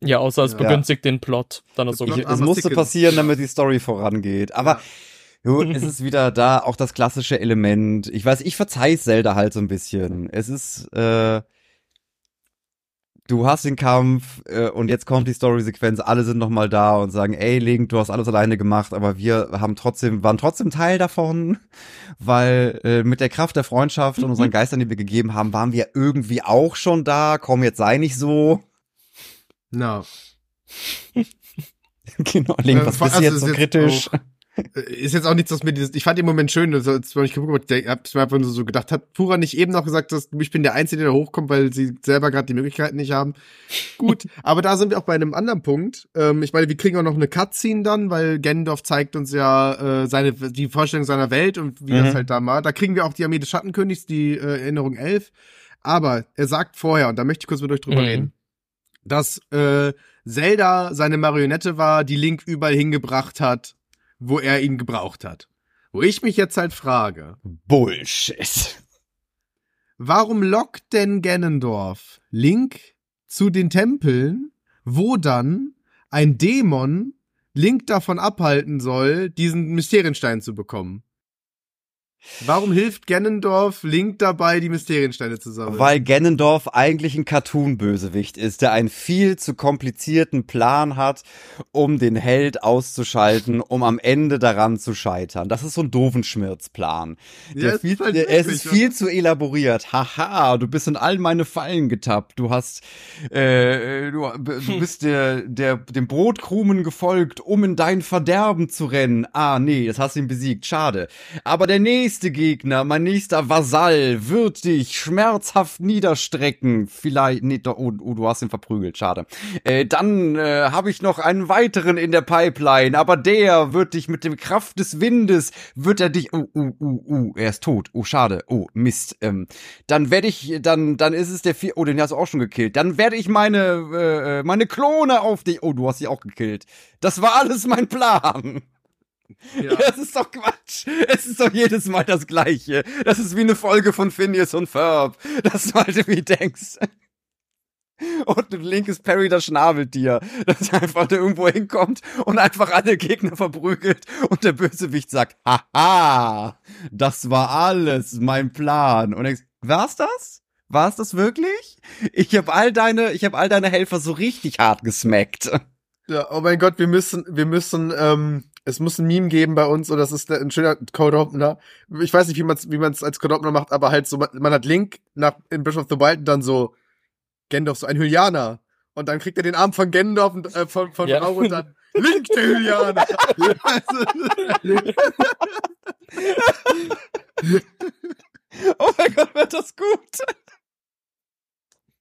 ja, außer es Ja. begünstigt den Plot. Dann ist okay. Plot- es musste passieren, damit die Story vorangeht. Aber jo, <laughs> es ist wieder da, auch das klassische Element. Ich weiß, ich verzeih Zelda halt so ein bisschen. Es ist, äh, du hast den Kampf äh, und jetzt kommt die Story-Sequenz, alle sind nochmal da und sagen, ey, Link, du hast alles alleine gemacht, aber wir haben trotzdem, waren trotzdem Teil davon, <laughs> weil äh, mit der Kraft der Freundschaft und unseren <laughs> Geistern, die wir gegeben haben, waren wir irgendwie auch schon da. Komm, jetzt sei nicht so. Na. <laughs> genau, Link, Äh, was bist also jetzt so ist kritisch? auch- äh, Ist jetzt auch nichts, was mir dieses, ich fand den Moment schön, das als ich geguckt habe, hab's mir einfach nur so gedacht, hat Pura nicht eben noch gesagt, dass ich bin der Einzige, der da hochkommt, weil sie selber gerade die Möglichkeiten nicht haben. Gut, <laughs> aber da sind wir auch bei einem anderen Punkt. Ähm, ich meine, wir kriegen auch noch eine Cutscene dann, weil Gendorf zeigt uns ja äh, seine die Vorstellung seiner Welt und wie Mhm. das halt da war. Da kriegen wir auch die Armee des Schattenkönigs, die äh, Erinnerung 11. Aber er sagt vorher, und da möchte ich kurz mit euch drüber Mhm. reden, dass äh, Zelda seine Marionette war, die Link überall hingebracht hat, wo er ihn gebraucht hat. Wo ich mich jetzt halt frage, Bullshit. warum lockt denn Ganondorf Link zu den Tempeln, wo dann ein Dämon Link davon abhalten soll, diesen Mysterienstein zu bekommen? Warum hilft Ganondorf Link dabei, die Mysteriensteine zu sammeln? Weil Ganondorf eigentlich ein Cartoon-Bösewicht ist, der einen viel zu komplizierten Plan hat, um den Held auszuschalten, um am Ende daran zu scheitern. Das ist so ein Doofenschmirzplan. Ja, Der es viel, ist halt der, es ist viel zu elaboriert. Haha, du bist in all meine Fallen getappt. Du hast, äh, du, du bist der, der, dem Brotkrumen gefolgt, um in dein Verderben zu rennen. Ah, nee, das hast du ihn besiegt. Schade. Aber der nächste Gegner, mein nächster Vasall, wird dich schmerzhaft niederstrecken. Vielleicht, nee, doch, oh, oh, du hast ihn verprügelt. Schade. Äh, dann äh, habe ich noch einen weiteren in der Pipeline, aber der wird dich mit dem Kraft des Windes, wird er dich, oh, oh, oh, oh, er ist tot. Oh, schade. Oh, Mist. Ähm, dann werde ich, dann, dann ist es der vier, oh, den hast du auch schon gekillt. Dann werde ich meine, äh, meine Klone auf dich, oh, du hast sie auch gekillt. Das war alles mein Plan. Ja. <laughs> Das ist doch Quatsch. Es ist doch jedes Mal das Gleiche. Das ist wie eine Folge von Phineas und Ferb. Das du halt irgendwie denkst. Und ein linkes Perry das Schnabeltier, das einfach da irgendwo hinkommt und einfach alle Gegner verprügelt und der Bösewicht sagt, haha, das war alles mein Plan. Und denkst, war's das? War's das wirklich? Ich habe all deine, ich habe all deine Helfer so richtig hart gesmackt. Ja, oh mein Gott, wir müssen, wir müssen, ähm, es muss ein Meme geben bei uns, und das ist ein schöner Code Opener. Ich weiß nicht, wie man es wie man's als Code Opener macht, aber halt so, man, man hat Link nach in Breath of the Wild und dann so Gendorf, so ein Hylianer. Und dann kriegt er den Arm von Gendorf und äh, von, von Ja. Rau und dann Link der Hylianer. <laughs> Oh mein Gott, wird das gut.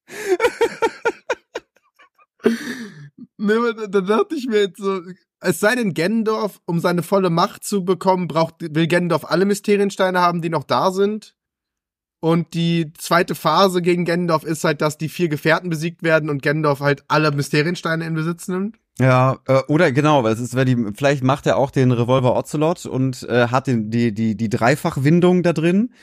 <laughs> ne, da dachte ich mir jetzt so, es sei denn, Gendorf, um seine volle Macht zu bekommen, braucht, will Gendorf alle Mysteriensteine haben, die noch da sind. Und die zweite Phase gegen Gendorf ist halt, dass die vier Gefährten besiegt werden und Gendorf halt alle Mysteriensteine in Besitz nimmt. Ja, äh, oder genau, es ist, weil die, vielleicht macht er auch den Revolver Ocelot und äh, hat den, die, die, die Dreifachwindung da drin.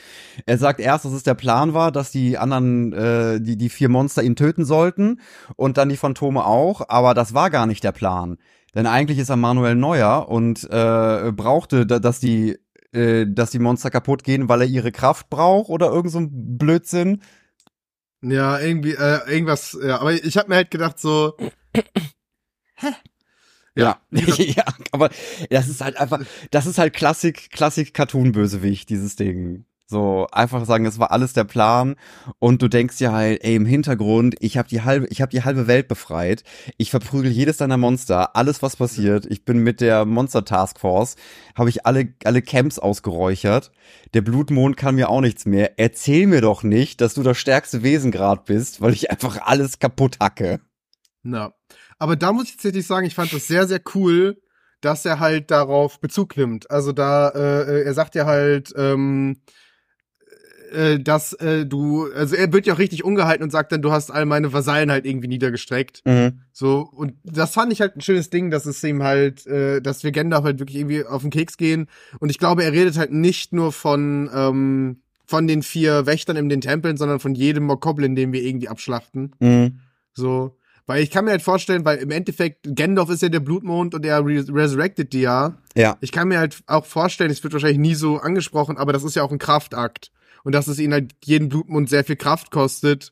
Er sagt erst, dass es der Plan war, dass die anderen, äh, die, die vier Monster ihn töten sollten und dann die Phantome auch, aber das war gar nicht der Plan. Denn eigentlich ist er Manuel Neuer und äh, brauchte, dass die, äh, dass die Monster kaputt gehen, weil er ihre Kraft braucht oder irgend so ein Blödsinn. Ja, irgendwie, äh, irgendwas, ja, aber ich habe mir halt gedacht, so, <clears throat> Ja. <laughs> ja, aber das ist halt einfach, das ist halt Klassik, Klassik Cartoon-Bösewicht, dieses Ding. So, einfach sagen, es war alles der Plan und du denkst dir halt, ey, im Hintergrund, ich habe die halbe, ich habe die halbe Welt befreit. Ich verprügel jedes deiner Monster, alles was passiert. Ich bin mit der Monster Task Force, habe ich alle alle Camps ausgeräuchert. Der Blutmond kann mir auch nichts mehr. Erzähl mir doch nicht, dass du das stärkste Wesen grad bist, weil ich einfach alles kaputt hacke. Na, aber da muss ich tatsächlich sagen, ich fand das sehr, sehr cool, dass er halt darauf Bezug nimmt. Also da, äh, er sagt ja halt, ähm, äh, dass äh, du, also er wird ja auch richtig ungehalten und sagt dann, du hast all meine Vasallen halt irgendwie niedergestreckt. Mhm. So, und das fand ich halt ein schönes Ding, dass es ihm halt, äh, dass wir Gandalf halt wirklich irgendwie auf den Keks gehen. Und ich glaube, er redet halt nicht nur von, ähm, von den vier Wächtern in den Tempeln, sondern von jedem Mokoblin, den wir irgendwie abschlachten. Mhm. So. Weil ich kann mir halt vorstellen, weil im Endeffekt Gandalf ist ja der Blutmond und er res resurrected die ja. Ja. Ich kann mir halt auch vorstellen, es wird wahrscheinlich nie so angesprochen, aber das ist ja auch ein Kraftakt. Und dass es ihn halt jeden Blutmond sehr viel Kraft kostet,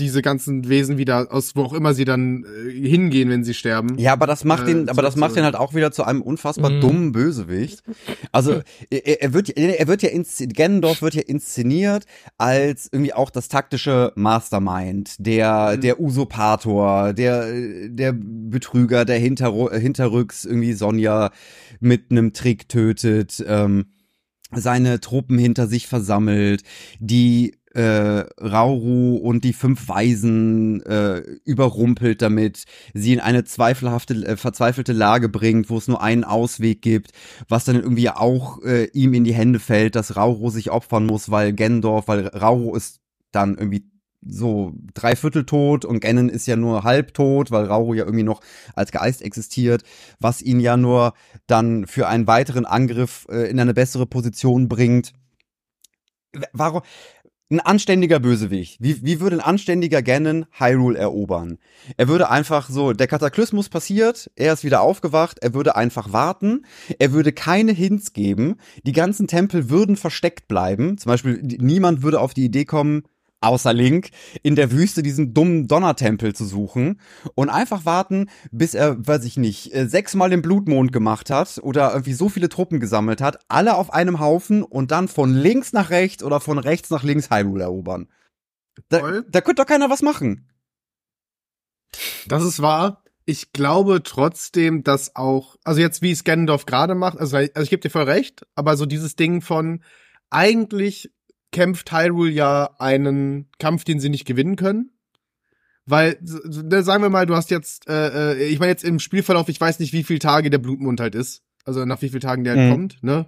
diese ganzen Wesen wieder aus wo auch immer sie dann äh, hingehen, wenn sie sterben. Ja, aber das macht Äh, ihn, aber das macht ihn halt auch wieder zu einem unfassbar Mhm. dummen Bösewicht. Also <laughs> er, er wird, er wird ja inszeniert, Ganondorf wird ja inszeniert als irgendwie auch das taktische Mastermind, der Mhm. der Usurpator, der der Betrüger, der hinter, hinterrücks irgendwie Sonja mit einem Trick tötet. Ähm, seine Truppen hinter sich versammelt, die äh, Rauru und die fünf Weisen äh, überrumpelt damit, sie in eine zweifelhafte, äh, verzweifelte Lage bringt, wo es nur einen Ausweg gibt, was dann irgendwie auch äh, ihm in die Hände fällt, dass Rauru sich opfern muss, weil Gendorf, weil Rauru ist dann irgendwie so dreiviertel tot und Ganon ist ja nur halb tot, weil Rauru ja irgendwie noch als Geist existiert, was ihn ja nur dann für einen weiteren Angriff äh, in eine bessere Position bringt. Warum? Ein anständiger Bösewicht. Wie, wie würde ein anständiger Ganon Hyrule erobern? Er würde einfach so, der Kataklysmus passiert, er ist wieder aufgewacht, er würde einfach warten, er würde keine Hints geben, die ganzen Tempel würden versteckt bleiben. Zum Beispiel, niemand würde auf die Idee kommen, außer Link, in der Wüste diesen dummen Donnertempel zu suchen und einfach warten, bis er, weiß ich nicht, äh, sechsmal den Blutmond gemacht hat oder irgendwie so viele Truppen gesammelt hat, alle auf einem Haufen und dann von links nach rechts oder von rechts nach links Hyrule erobern. Da, da könnte doch keiner was machen. Das ist wahr. Ich glaube trotzdem, dass auch, also jetzt wie es Gandalf gerade macht, also, also ich gebe dir voll recht, aber so dieses Ding von eigentlich kämpft Hyrule ja einen Kampf, den sie nicht gewinnen können. Weil, ne, sagen wir mal, du hast jetzt, äh, äh, ich meine jetzt im Spielverlauf, ich weiß nicht, wie viele Tage der Blutmond halt ist. Also nach wie vielen Tagen der Mhm. kommt, ne?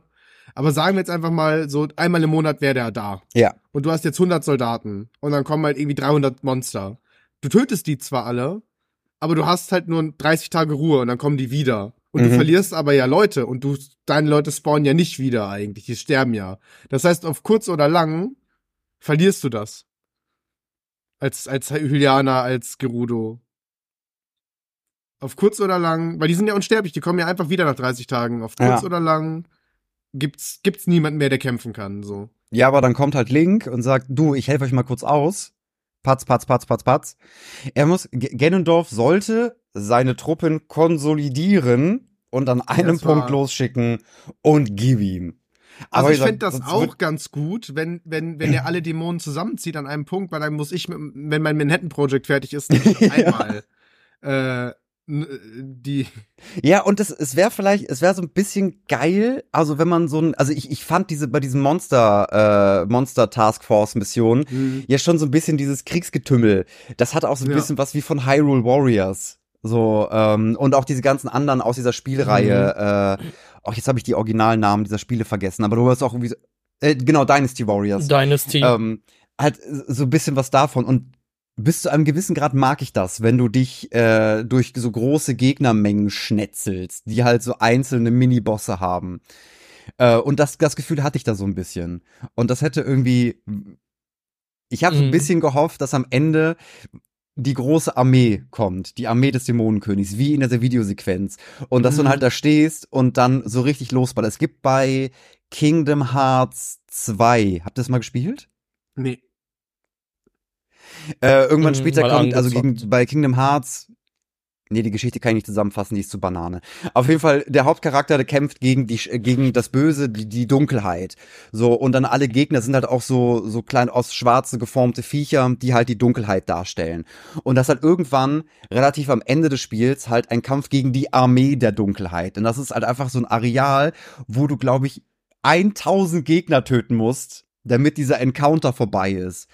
Aber sagen wir jetzt einfach mal, so einmal im Monat wäre der da. Ja. Und du hast jetzt 100 Soldaten. Und dann kommen halt irgendwie 300 Monster. Du tötest die zwar alle, aber du hast halt nur 30 Tage Ruhe und dann kommen die wieder. Und Mhm. du verlierst aber ja Leute und du, deine Leute spawnen ja nicht wieder eigentlich. Die sterben ja. Das heißt, auf kurz oder lang verlierst du das. Als, als Hylianer, als Gerudo. Auf kurz oder lang, weil die sind ja unsterblich, die kommen ja einfach wieder nach 30 Tagen. Auf kurz Ja. oder lang gibt's, gibt's niemanden mehr, der kämpfen kann, so. Ja, aber dann kommt halt Link und sagt, du, ich helfe euch mal kurz aus. Patz, patz, patz, patz, patz. Er muss, G- Ganondorf sollte seine Truppen konsolidieren und an einem das war- Punkt losschicken und gib ihm. Also Aber ich fände das auch ganz gut, wenn, wenn, wenn er alle Dämonen zusammenzieht an einem Punkt, weil dann muss ich, wenn mein Manhattan Project fertig ist, nicht <laughs> einmal äh, n- die. <laughs> Ja, und es, es wäre vielleicht, es wäre so ein bisschen geil, also wenn man so ein, also ich, ich fand diese bei diesen Monster, äh, Monster Task Force Missionen ja schon so ein bisschen dieses Kriegsgetümmel. Das hat auch so ein Ja. bisschen was wie von Hyrule Warriors. So, ähm, und auch diese ganzen anderen aus dieser Spielreihe, äh, auch jetzt habe ich die Originalnamen dieser Spiele vergessen, aber du hast auch irgendwie so, Äh, genau, Dynasty Warriors. Dynasty. Ähm, halt so ein bisschen was davon. Und bis zu einem gewissen Grad mag ich das, wenn du dich äh, durch so große Gegnermengen schnetzelst, die halt so einzelne Minibosse haben. Äh, und das, das Gefühl hatte ich da so ein bisschen. Und das hätte irgendwie. Ich habe so ein Mhm. bisschen gehofft, dass am Ende die große Armee kommt, die Armee des Dämonenkönigs, wie in dieser Videosequenz. Und dass du Mhm. dann halt da stehst und dann so richtig losballerst. Es gibt bei Kingdom Hearts 2, habt ihr das mal gespielt? Nee. Äh, irgendwann Mhm, später kommt, also gegen, bei Kingdom Hearts, nee, die Geschichte kann ich nicht zusammenfassen, die ist zu Banane. Auf jeden Fall, der Hauptcharakter, der kämpft gegen die, äh, gegen das Böse, die, die Dunkelheit. So, und dann alle Gegner sind halt auch so, so klein aus schwarze geformte Viecher, die halt die Dunkelheit darstellen. Und das halt irgendwann, relativ am Ende des Spiels, halt ein Kampf gegen die Armee der Dunkelheit. Und das ist halt einfach so ein Areal, wo du, glaube ich, 1000 Gegner töten musst, damit dieser Encounter vorbei ist.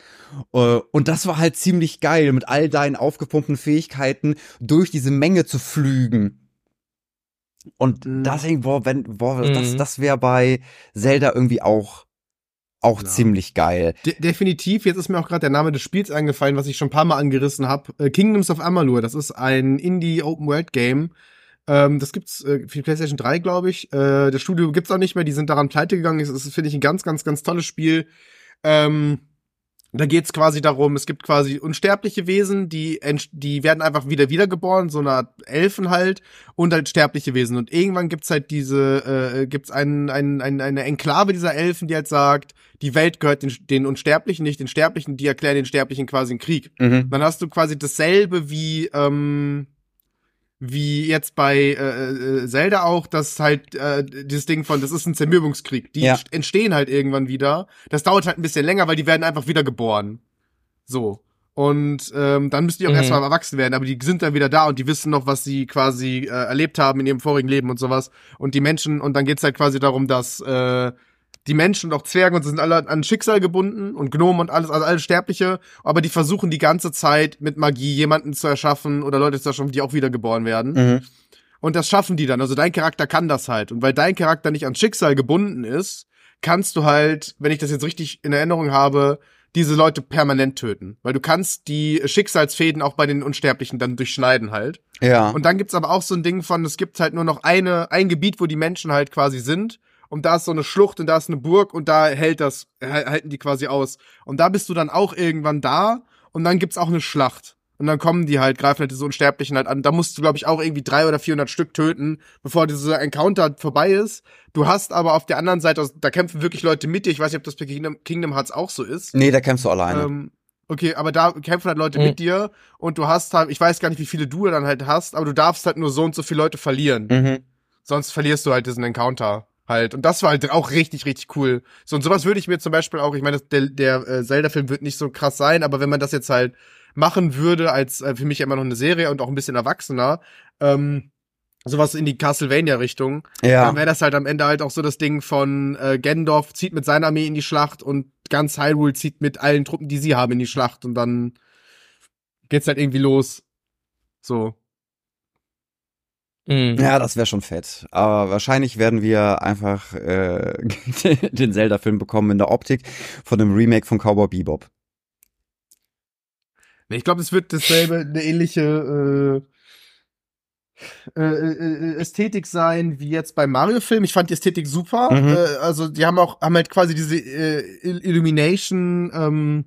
Äh, Und das war halt ziemlich geil, mit all deinen aufgepumpten Fähigkeiten durch diese Menge zu flügen. Und Mhm. deswegen, boah, wenn, boah, das, Mhm. das wäre bei Zelda irgendwie auch, auch Ja. ziemlich geil. De definitiv, jetzt ist mir auch gerade der Name des Spiels eingefallen, was ich schon ein paar Mal angerissen habe. Äh, Kingdoms of Amalur, das ist ein Indie-Open-World-Game. Ähm, das gibt's äh, für die PlayStation 3, glaube ich. Äh, das Studio gibt's auch nicht mehr, die sind daran pleite gegangen. Das ist, finde ich, ein ganz, ganz, ganz tolles Spiel. Ähm, da geht's quasi darum, es gibt quasi unsterbliche Wesen, die, die werden einfach wieder wiedergeboren, so eine Art Elfen halt, und halt sterbliche Wesen. Und irgendwann gibt's halt diese, äh, gibt's einen, einen, einen, eine Enklave dieser Elfen, die halt sagt, die Welt gehört den, den Unsterblichen, nicht den Sterblichen, die erklären den Sterblichen quasi einen Krieg. Mhm. Dann hast du quasi dasselbe wie, ähm, wie jetzt bei äh, äh, Zelda auch, dass halt äh, dieses Ding von, das ist ein Zermürbungskrieg. Die Ja. ent- entstehen halt irgendwann wieder. Das dauert halt ein bisschen länger, weil die werden einfach wieder geboren. So. Und ähm, dann müssen die auch Mhm. erstmal erwachsen werden, aber die sind dann wieder da und die wissen noch, was sie quasi äh, erlebt haben in ihrem vorigen Leben und sowas. Und die Menschen, und dann geht's halt quasi darum, dass äh, die Menschen und auch Zwerge und so sind alle an Schicksal gebunden und Gnomen und alles, also alles Sterbliche, aber die versuchen die ganze Zeit mit Magie jemanden zu erschaffen oder Leute zu erschaffen, die auch wiedergeboren werden. Mhm. Und das schaffen die dann. Also dein Charakter kann das halt. Und weil dein Charakter nicht an Schicksal gebunden ist, kannst du halt, wenn ich das jetzt richtig in Erinnerung habe, diese Leute permanent töten. Weil du kannst die Schicksalsfäden auch bei den Unsterblichen dann durchschneiden halt. Ja. Und dann gibt's aber auch so ein Ding von, es gibt halt nur noch eine, ein Gebiet, wo die Menschen halt quasi sind. Und da ist so eine Schlucht und da ist eine Burg und da hält das, hal- halten die quasi aus. Und da bist du dann auch irgendwann da und dann gibt's auch eine Schlacht. Und dann kommen die halt, greifen halt diese Unsterblichen halt an. Da musst du, glaube ich, auch irgendwie drei oder 400 Stück töten, bevor dieser Encounter vorbei ist. Du hast aber auf der anderen Seite, da kämpfen wirklich Leute mit dir. Ich weiß nicht, ob das bei Kingdom, Kingdom Hearts auch so ist. nee, da kämpfst du alleine. Ähm, okay, aber da kämpfen halt Leute Mhm. mit dir und du hast halt, ich weiß gar nicht, wie viele du dann halt hast, aber du darfst halt nur so und so viele Leute verlieren. mhm. Sonst verlierst du halt diesen Encounter halt. Und das war halt auch richtig, richtig cool. So und sowas würde ich mir zum Beispiel auch, ich meine, der, der äh, Zelda-Film wird nicht so krass sein, aber wenn man das jetzt halt machen würde, als äh, für mich immer noch eine Serie und auch ein bisschen erwachsener, ähm, sowas in die Castlevania-Richtung, Ja. dann wäre das halt am Ende halt auch so das Ding von äh, Gendorf zieht mit seiner Armee in die Schlacht und ganz Hyrule zieht mit allen Truppen, die sie haben, in die Schlacht und dann geht's halt irgendwie los. So. Mhm. Ja, das wäre schon fett. Aber wahrscheinlich werden wir einfach äh, <laughs> den Zelda-Film bekommen in der Optik von dem Remake von Cowboy Bebop. Ich glaube, es wird dasselbe, eine ähnliche äh, äh, äh, Ästhetik sein wie jetzt beim Mario-Film. Ich fand die Ästhetik super. Mhm. Äh, also die haben auch haben halt quasi diese äh, Il- Illumination ähm,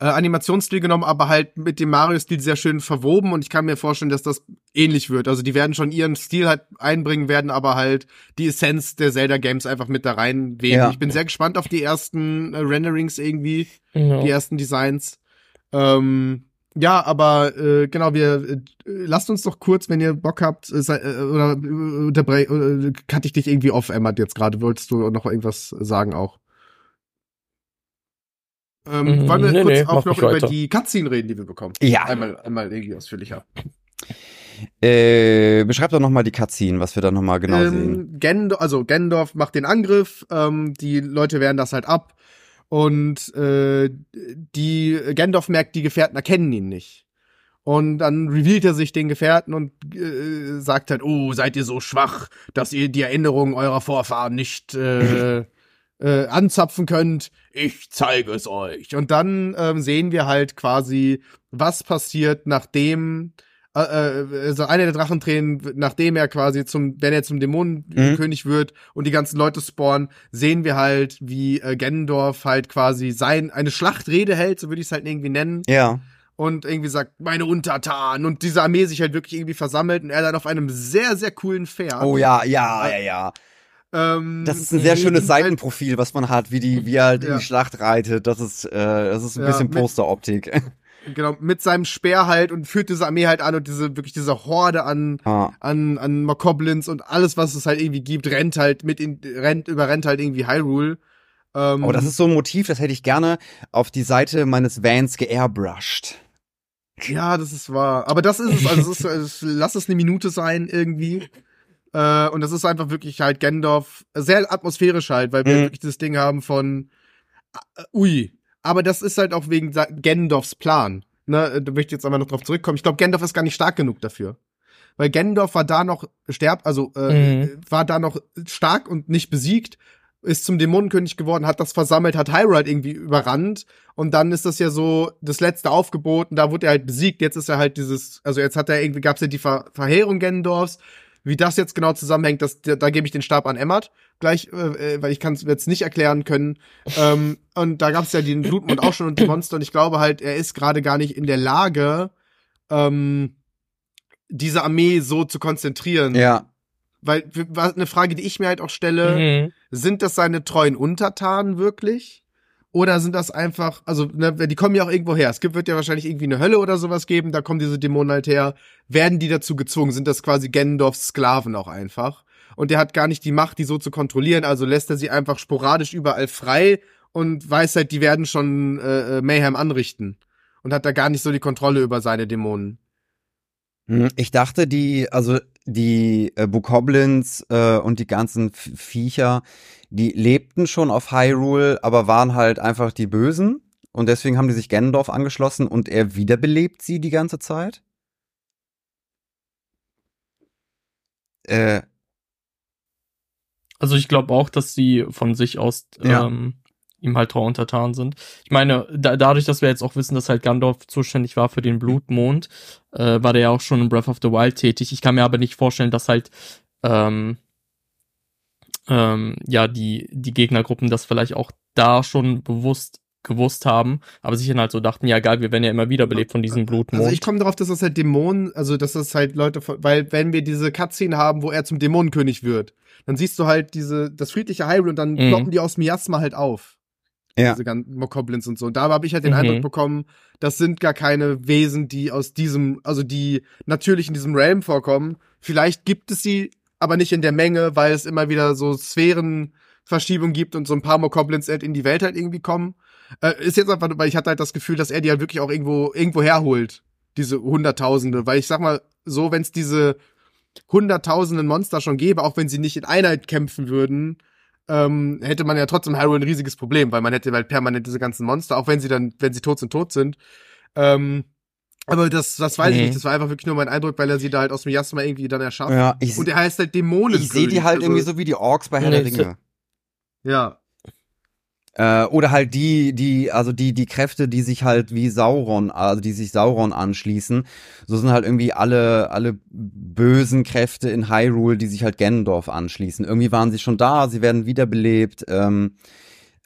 äh, Animationsstil genommen, aber halt mit dem Mario-Stil sehr schön verwoben und ich kann mir vorstellen, dass das ähnlich wird. Also die werden schon ihren Stil halt einbringen, werden aber halt die Essenz der Zelda-Games einfach mit da reinweben. Ja. Ich bin sehr gespannt auf die ersten äh, Renderings irgendwie Ja. die ersten Designs. Ähm, ja, aber äh, genau, wir äh, lasst uns doch kurz, wenn ihr Bock habt, äh, äh, oder äh, unterbre äh, cutte ich dich irgendwie off, Emma, jetzt gerade. Wolltest du noch irgendwas sagen auch? Ähm, Mm, wollen wir nee, kurz nee, auch noch über weiter. die Cutscene reden, die wir bekommen? Ja. Einmal, einmal irgendwie ausführlicher. Äh, beschreib doch noch mal die Cutscene, was wir da noch mal genau sehen. ähm, Gendorf, also Gendorf macht den Angriff, ähm, die Leute wehren das halt ab und äh, die Gendorf merkt, die Gefährten erkennen ihn nicht. Und dann revealt er sich den Gefährten und äh, sagt halt, oh, seid ihr so schwach, dass ihr die Erinnerungen eurer Vorfahren nicht äh, äh, anzapfen könnt, ich zeige es euch. Und dann ähm, sehen wir halt quasi, was passiert, nachdem äh, äh, also einer der Drachentränen, nachdem er quasi zum, wenn er zum Dämonenkönig mhm. wird und die ganzen Leute spawnen, sehen wir halt, wie äh, Gendorf halt quasi sein, eine Schlachtrede hält, so würde ich es halt irgendwie nennen. Ja. Und irgendwie sagt, meine Untertanen und diese Armee sich halt wirklich irgendwie versammelt und er dann auf einem sehr, sehr coolen Pferd. Oh ja, ja, ja, ja. Ähm, das ist ein sehr schönes halt Seitenprofil, was man hat, wie die, wie er halt ja. in die Schlacht reitet. Das ist, äh, das ist ein ja, bisschen Posteroptik. <laughs> Genau, mit seinem Speer halt und führt diese Armee halt an und diese, wirklich diese Horde an, ah. an, an Mokoblins und alles, was es halt irgendwie gibt, rennt halt mit in, rennt, überrennt halt irgendwie Hyrule. Ähm, oh, das ist so ein Motiv, das hätte ich gerne auf die Seite meines Vans geairbrushed. Ja, das ist wahr. Aber das ist es, also es ist, lass es eine Minute sein irgendwie. Äh, und das ist einfach wirklich halt Gendorf, sehr atmosphärisch halt, weil wir mhm. wirklich das Ding haben von, uh, ui, aber das ist halt auch wegen Gendorfs Plan. Ne, da möchte ich jetzt einmal noch drauf zurückkommen. Ich glaube, Gendorf ist gar nicht stark genug dafür. Weil Gendorf war da noch sterb, also äh, mhm. war da noch stark und nicht besiegt, ist zum Dämonenkönig geworden, hat das versammelt, hat Hyrule irgendwie überrannt und dann ist das ja so das letzte Aufgebot und da wurde er halt besiegt. Jetzt ist er halt dieses, also jetzt hat er irgendwie, gab's ja die Ver Verheerung Gendorfs wie das jetzt genau zusammenhängt, das, da, da gebe ich den Stab an Emmert gleich, äh, äh weil ich kann es jetzt nicht erklären können. ähm, und da gab es ja den Blutmond auch schon und die Monster und ich glaube halt, er ist gerade gar nicht in der Lage, ähm, diese Armee so zu konzentrieren. Ja. Weil eine Frage, die ich mir halt auch stelle, mhm. sind das seine treuen Untertanen wirklich? Oder sind das einfach, also ne, die kommen ja auch irgendwo her. Es gibt, wird ja wahrscheinlich irgendwie eine Hölle oder sowas geben, da kommen diese Dämonen halt her. Werden die dazu gezwungen? Sind das quasi Gendorfs Sklaven auch einfach? Und der hat gar nicht die Macht, die so zu kontrollieren, also lässt er sie einfach sporadisch überall frei und weiß halt, die werden schon äh, äh Mayhem anrichten. Und hat da gar nicht so die Kontrolle über seine Dämonen. Hm, ich dachte, die, also die äh, Bokoblins äh, und die ganzen Viecher, die lebten schon auf Hyrule, aber waren halt einfach die Bösen. Und deswegen haben die sich Ganondorf angeschlossen und er wiederbelebt sie die ganze Zeit. Äh. Also ich glaube auch, dass sie von sich aus ähm, ihm halt treu untertan sind. Ich meine, da, dadurch, dass wir jetzt auch wissen, dass halt Gandalf zuständig war für den Blutmond, äh, war der ja auch schon in Breath of the Wild tätig. Ich kann mir aber nicht vorstellen, dass halt ähm, ähm, ja die die Gegnergruppen das vielleicht auch da schon bewusst gewusst haben, aber sich dann halt so dachten, ja geil, wir werden ja immer wiederbelebt von diesem Blutmond. Also ich komme darauf, dass das halt Dämonen, also dass das halt Leute, weil wenn wir diese Cutscene haben, wo er zum Dämonenkönig wird, dann siehst du halt diese das friedliche Hyrule und dann mhm. ploppen die aus Miasma halt auf. Ja. Diese ganzen Mokoblins und so. Und da habe ich halt den mhm. Eindruck bekommen, das sind gar keine Wesen, die aus diesem, also die natürlich in diesem Realm vorkommen. Vielleicht gibt es sie, aber nicht in der Menge, weil es immer wieder so Sphärenverschiebungen gibt und so ein paar Mokoblins halt in die Welt halt irgendwie kommen. Äh, ist jetzt einfach, weil ich hatte halt das Gefühl, dass er die halt wirklich auch irgendwo, irgendwo herholt. Diese Hunderttausende. Weil ich sag mal, so, wenn es diese hunderttausenden Monster schon gäbe, auch wenn sie nicht in Einheit kämpfen würden, ähm, hätte man ja trotzdem Harrow ein riesiges Problem, weil man hätte halt permanent diese ganzen Monster, auch wenn sie dann, wenn sie tot sind, tot sind. Ähm, aber das, das weiß mhm. ich nicht. Das war einfach wirklich nur mein Eindruck, weil er sie da halt aus dem Jasma irgendwie dann erschafft. Ja, ich, und er heißt halt Dämonen. Ich sehe die halt also, irgendwie so wie die Orks bei Herr der Ringe. Ja. Äh, oder halt die, die, also die, die Kräfte, die sich halt wie Sauron, also die sich Sauron anschließen. So sind halt irgendwie alle, alle bösen Kräfte in Hyrule, die sich halt Ganondorf anschließen. Irgendwie waren sie schon da, sie werden wiederbelebt, ähm,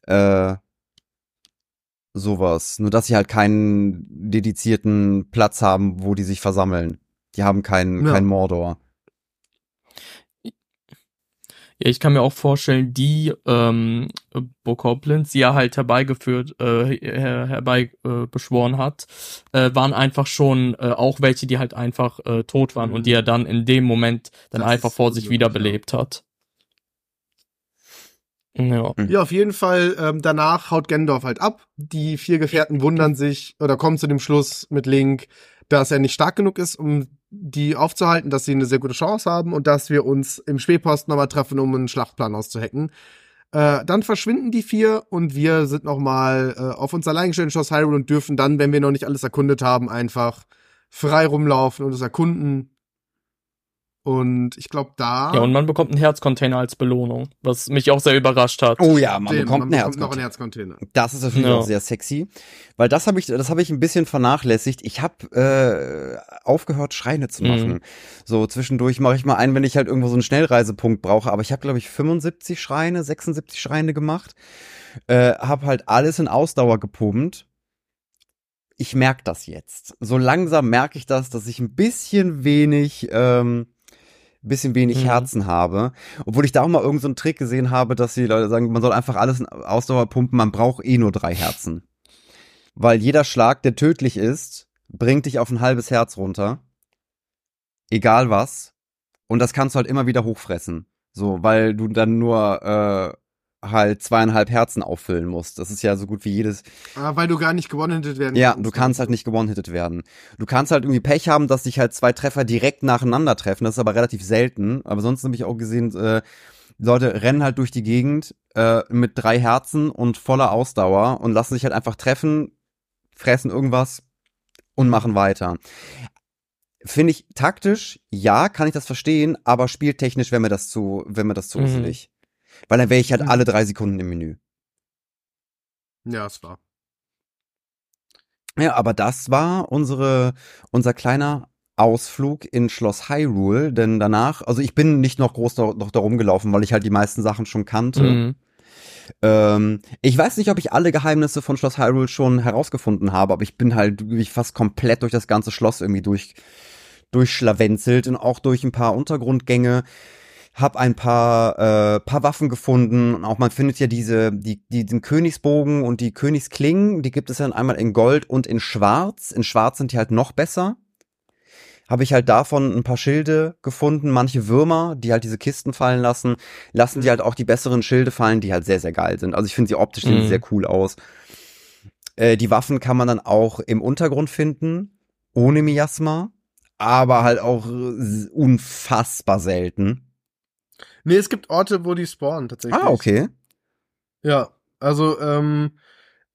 äh, sowas. Nur dass sie halt keinen dedizierten Platz haben, wo die sich versammeln. Die haben keinen, ja. keinen Mordor. Ja, ich kann mir auch vorstellen, die ähm, Bokoblins, die er halt herbeigeführt, äh, her, herbei äh, beschworen hat, äh, waren einfach schon äh, auch welche, die halt einfach äh, tot waren mhm. und die er dann in dem Moment dann das einfach vor sich wiederbelebt ja. hat. Ja. Mhm. ja, auf jeden Fall. Ähm, danach haut Gendorf halt ab. Die vier Gefährten wundern sich oder kommen zu dem Schluss mit Link, dass er nicht stark genug ist, um die aufzuhalten, dass sie eine sehr gute Chance haben und dass wir uns im Spähposten nochmal treffen, um einen Schlachtplan auszuhacken. Äh, dann verschwinden die vier und wir sind nochmal äh, auf uns allein gestellt in Schloss Hyrule und dürfen dann, wenn wir noch nicht alles erkundet haben, einfach frei rumlaufen und es erkunden. Und ich glaube da. Ja, und man bekommt einen Herzcontainer als Belohnung, was mich auch sehr überrascht hat. Oh ja, man den, bekommt man einen bekommt noch einen Herzcontainer. Herzcontainer. Das ist natürlich Ja. auch sehr sexy, weil das habe ich, das habe ich ein bisschen vernachlässigt. Ich habe äh, aufgehört, Schreine zu machen. Mhm. So zwischendurch mache ich mal einen, wenn ich halt irgendwo so einen Schnellreisepunkt brauche. Aber ich habe glaube ich 75 Schreine, 76 Schreine gemacht. Äh, habe halt alles in Ausdauer gepumpt. Ich merke das jetzt. So langsam merke ich das, dass ich ein bisschen wenig, ähm, bisschen wenig Mhm. Herzen habe. Obwohl ich da auch mal irgendeinen so einen Trick gesehen habe, dass die Leute sagen, man soll einfach alles in Ausdauer pumpen, man braucht eh nur drei Herzen. Weil jeder Schlag, der tödlich ist, bringt dich auf ein halbes Herz runter. Egal was. Und das kannst du halt immer wieder hochfressen. So, weil du dann nur äh, halt zweieinhalb Herzen auffüllen musst. Das ist ja so gut wie jedes. Ah, weil du gar nicht gewonnen werden Ja, du kannst halt nicht gewone-hitted werden. Du kannst halt irgendwie Pech haben, dass dich halt zwei Treffer direkt nacheinander treffen. Das ist aber relativ selten. Aber sonst habe ich auch gesehen, äh, Leute rennen halt durch die Gegend äh, mit drei Herzen und voller Ausdauer und lassen sich halt einfach treffen, fressen irgendwas und machen weiter. Finde ich taktisch, ja, kann ich das verstehen, aber spieltechnisch wäre mir das zu, wäre mir das zu Mhm. uselig. Weil dann wäre ich halt Mhm. alle drei Sekunden im Menü. Ja, es war. Ja, aber das war unsere, unser kleiner Ausflug in Schloss Hyrule, denn danach, also ich bin nicht noch groß da, noch da rumgelaufen, weil ich halt die meisten Sachen schon kannte. Mhm. Ähm, ich weiß nicht, ob ich alle Geheimnisse von Schloss Hyrule schon herausgefunden habe, aber ich bin halt wirklich fast komplett durch das ganze Schloss irgendwie durch, durchschlawenzelt und auch durch ein paar Untergrundgänge. Hab ein paar, äh, paar Waffen gefunden und auch man findet ja diese, die, die, den Königsbogen und die Königsklingen, die gibt es dann einmal in Gold und in Schwarz. In Schwarz sind die halt noch besser. Habe ich halt davon ein paar Schilde gefunden, manche Würmer, die halt diese Kisten fallen lassen, lassen die halt auch die besseren Schilde fallen, die halt sehr, sehr geil sind. Also ich finde sie optisch sehen Mhm. sehr cool aus. Äh, die Waffen kann man dann auch im Untergrund finden, ohne Miasma, aber halt auch unfassbar selten. Nee, es gibt Orte, wo die spawnen, tatsächlich. Ah, okay. Ja, also ähm,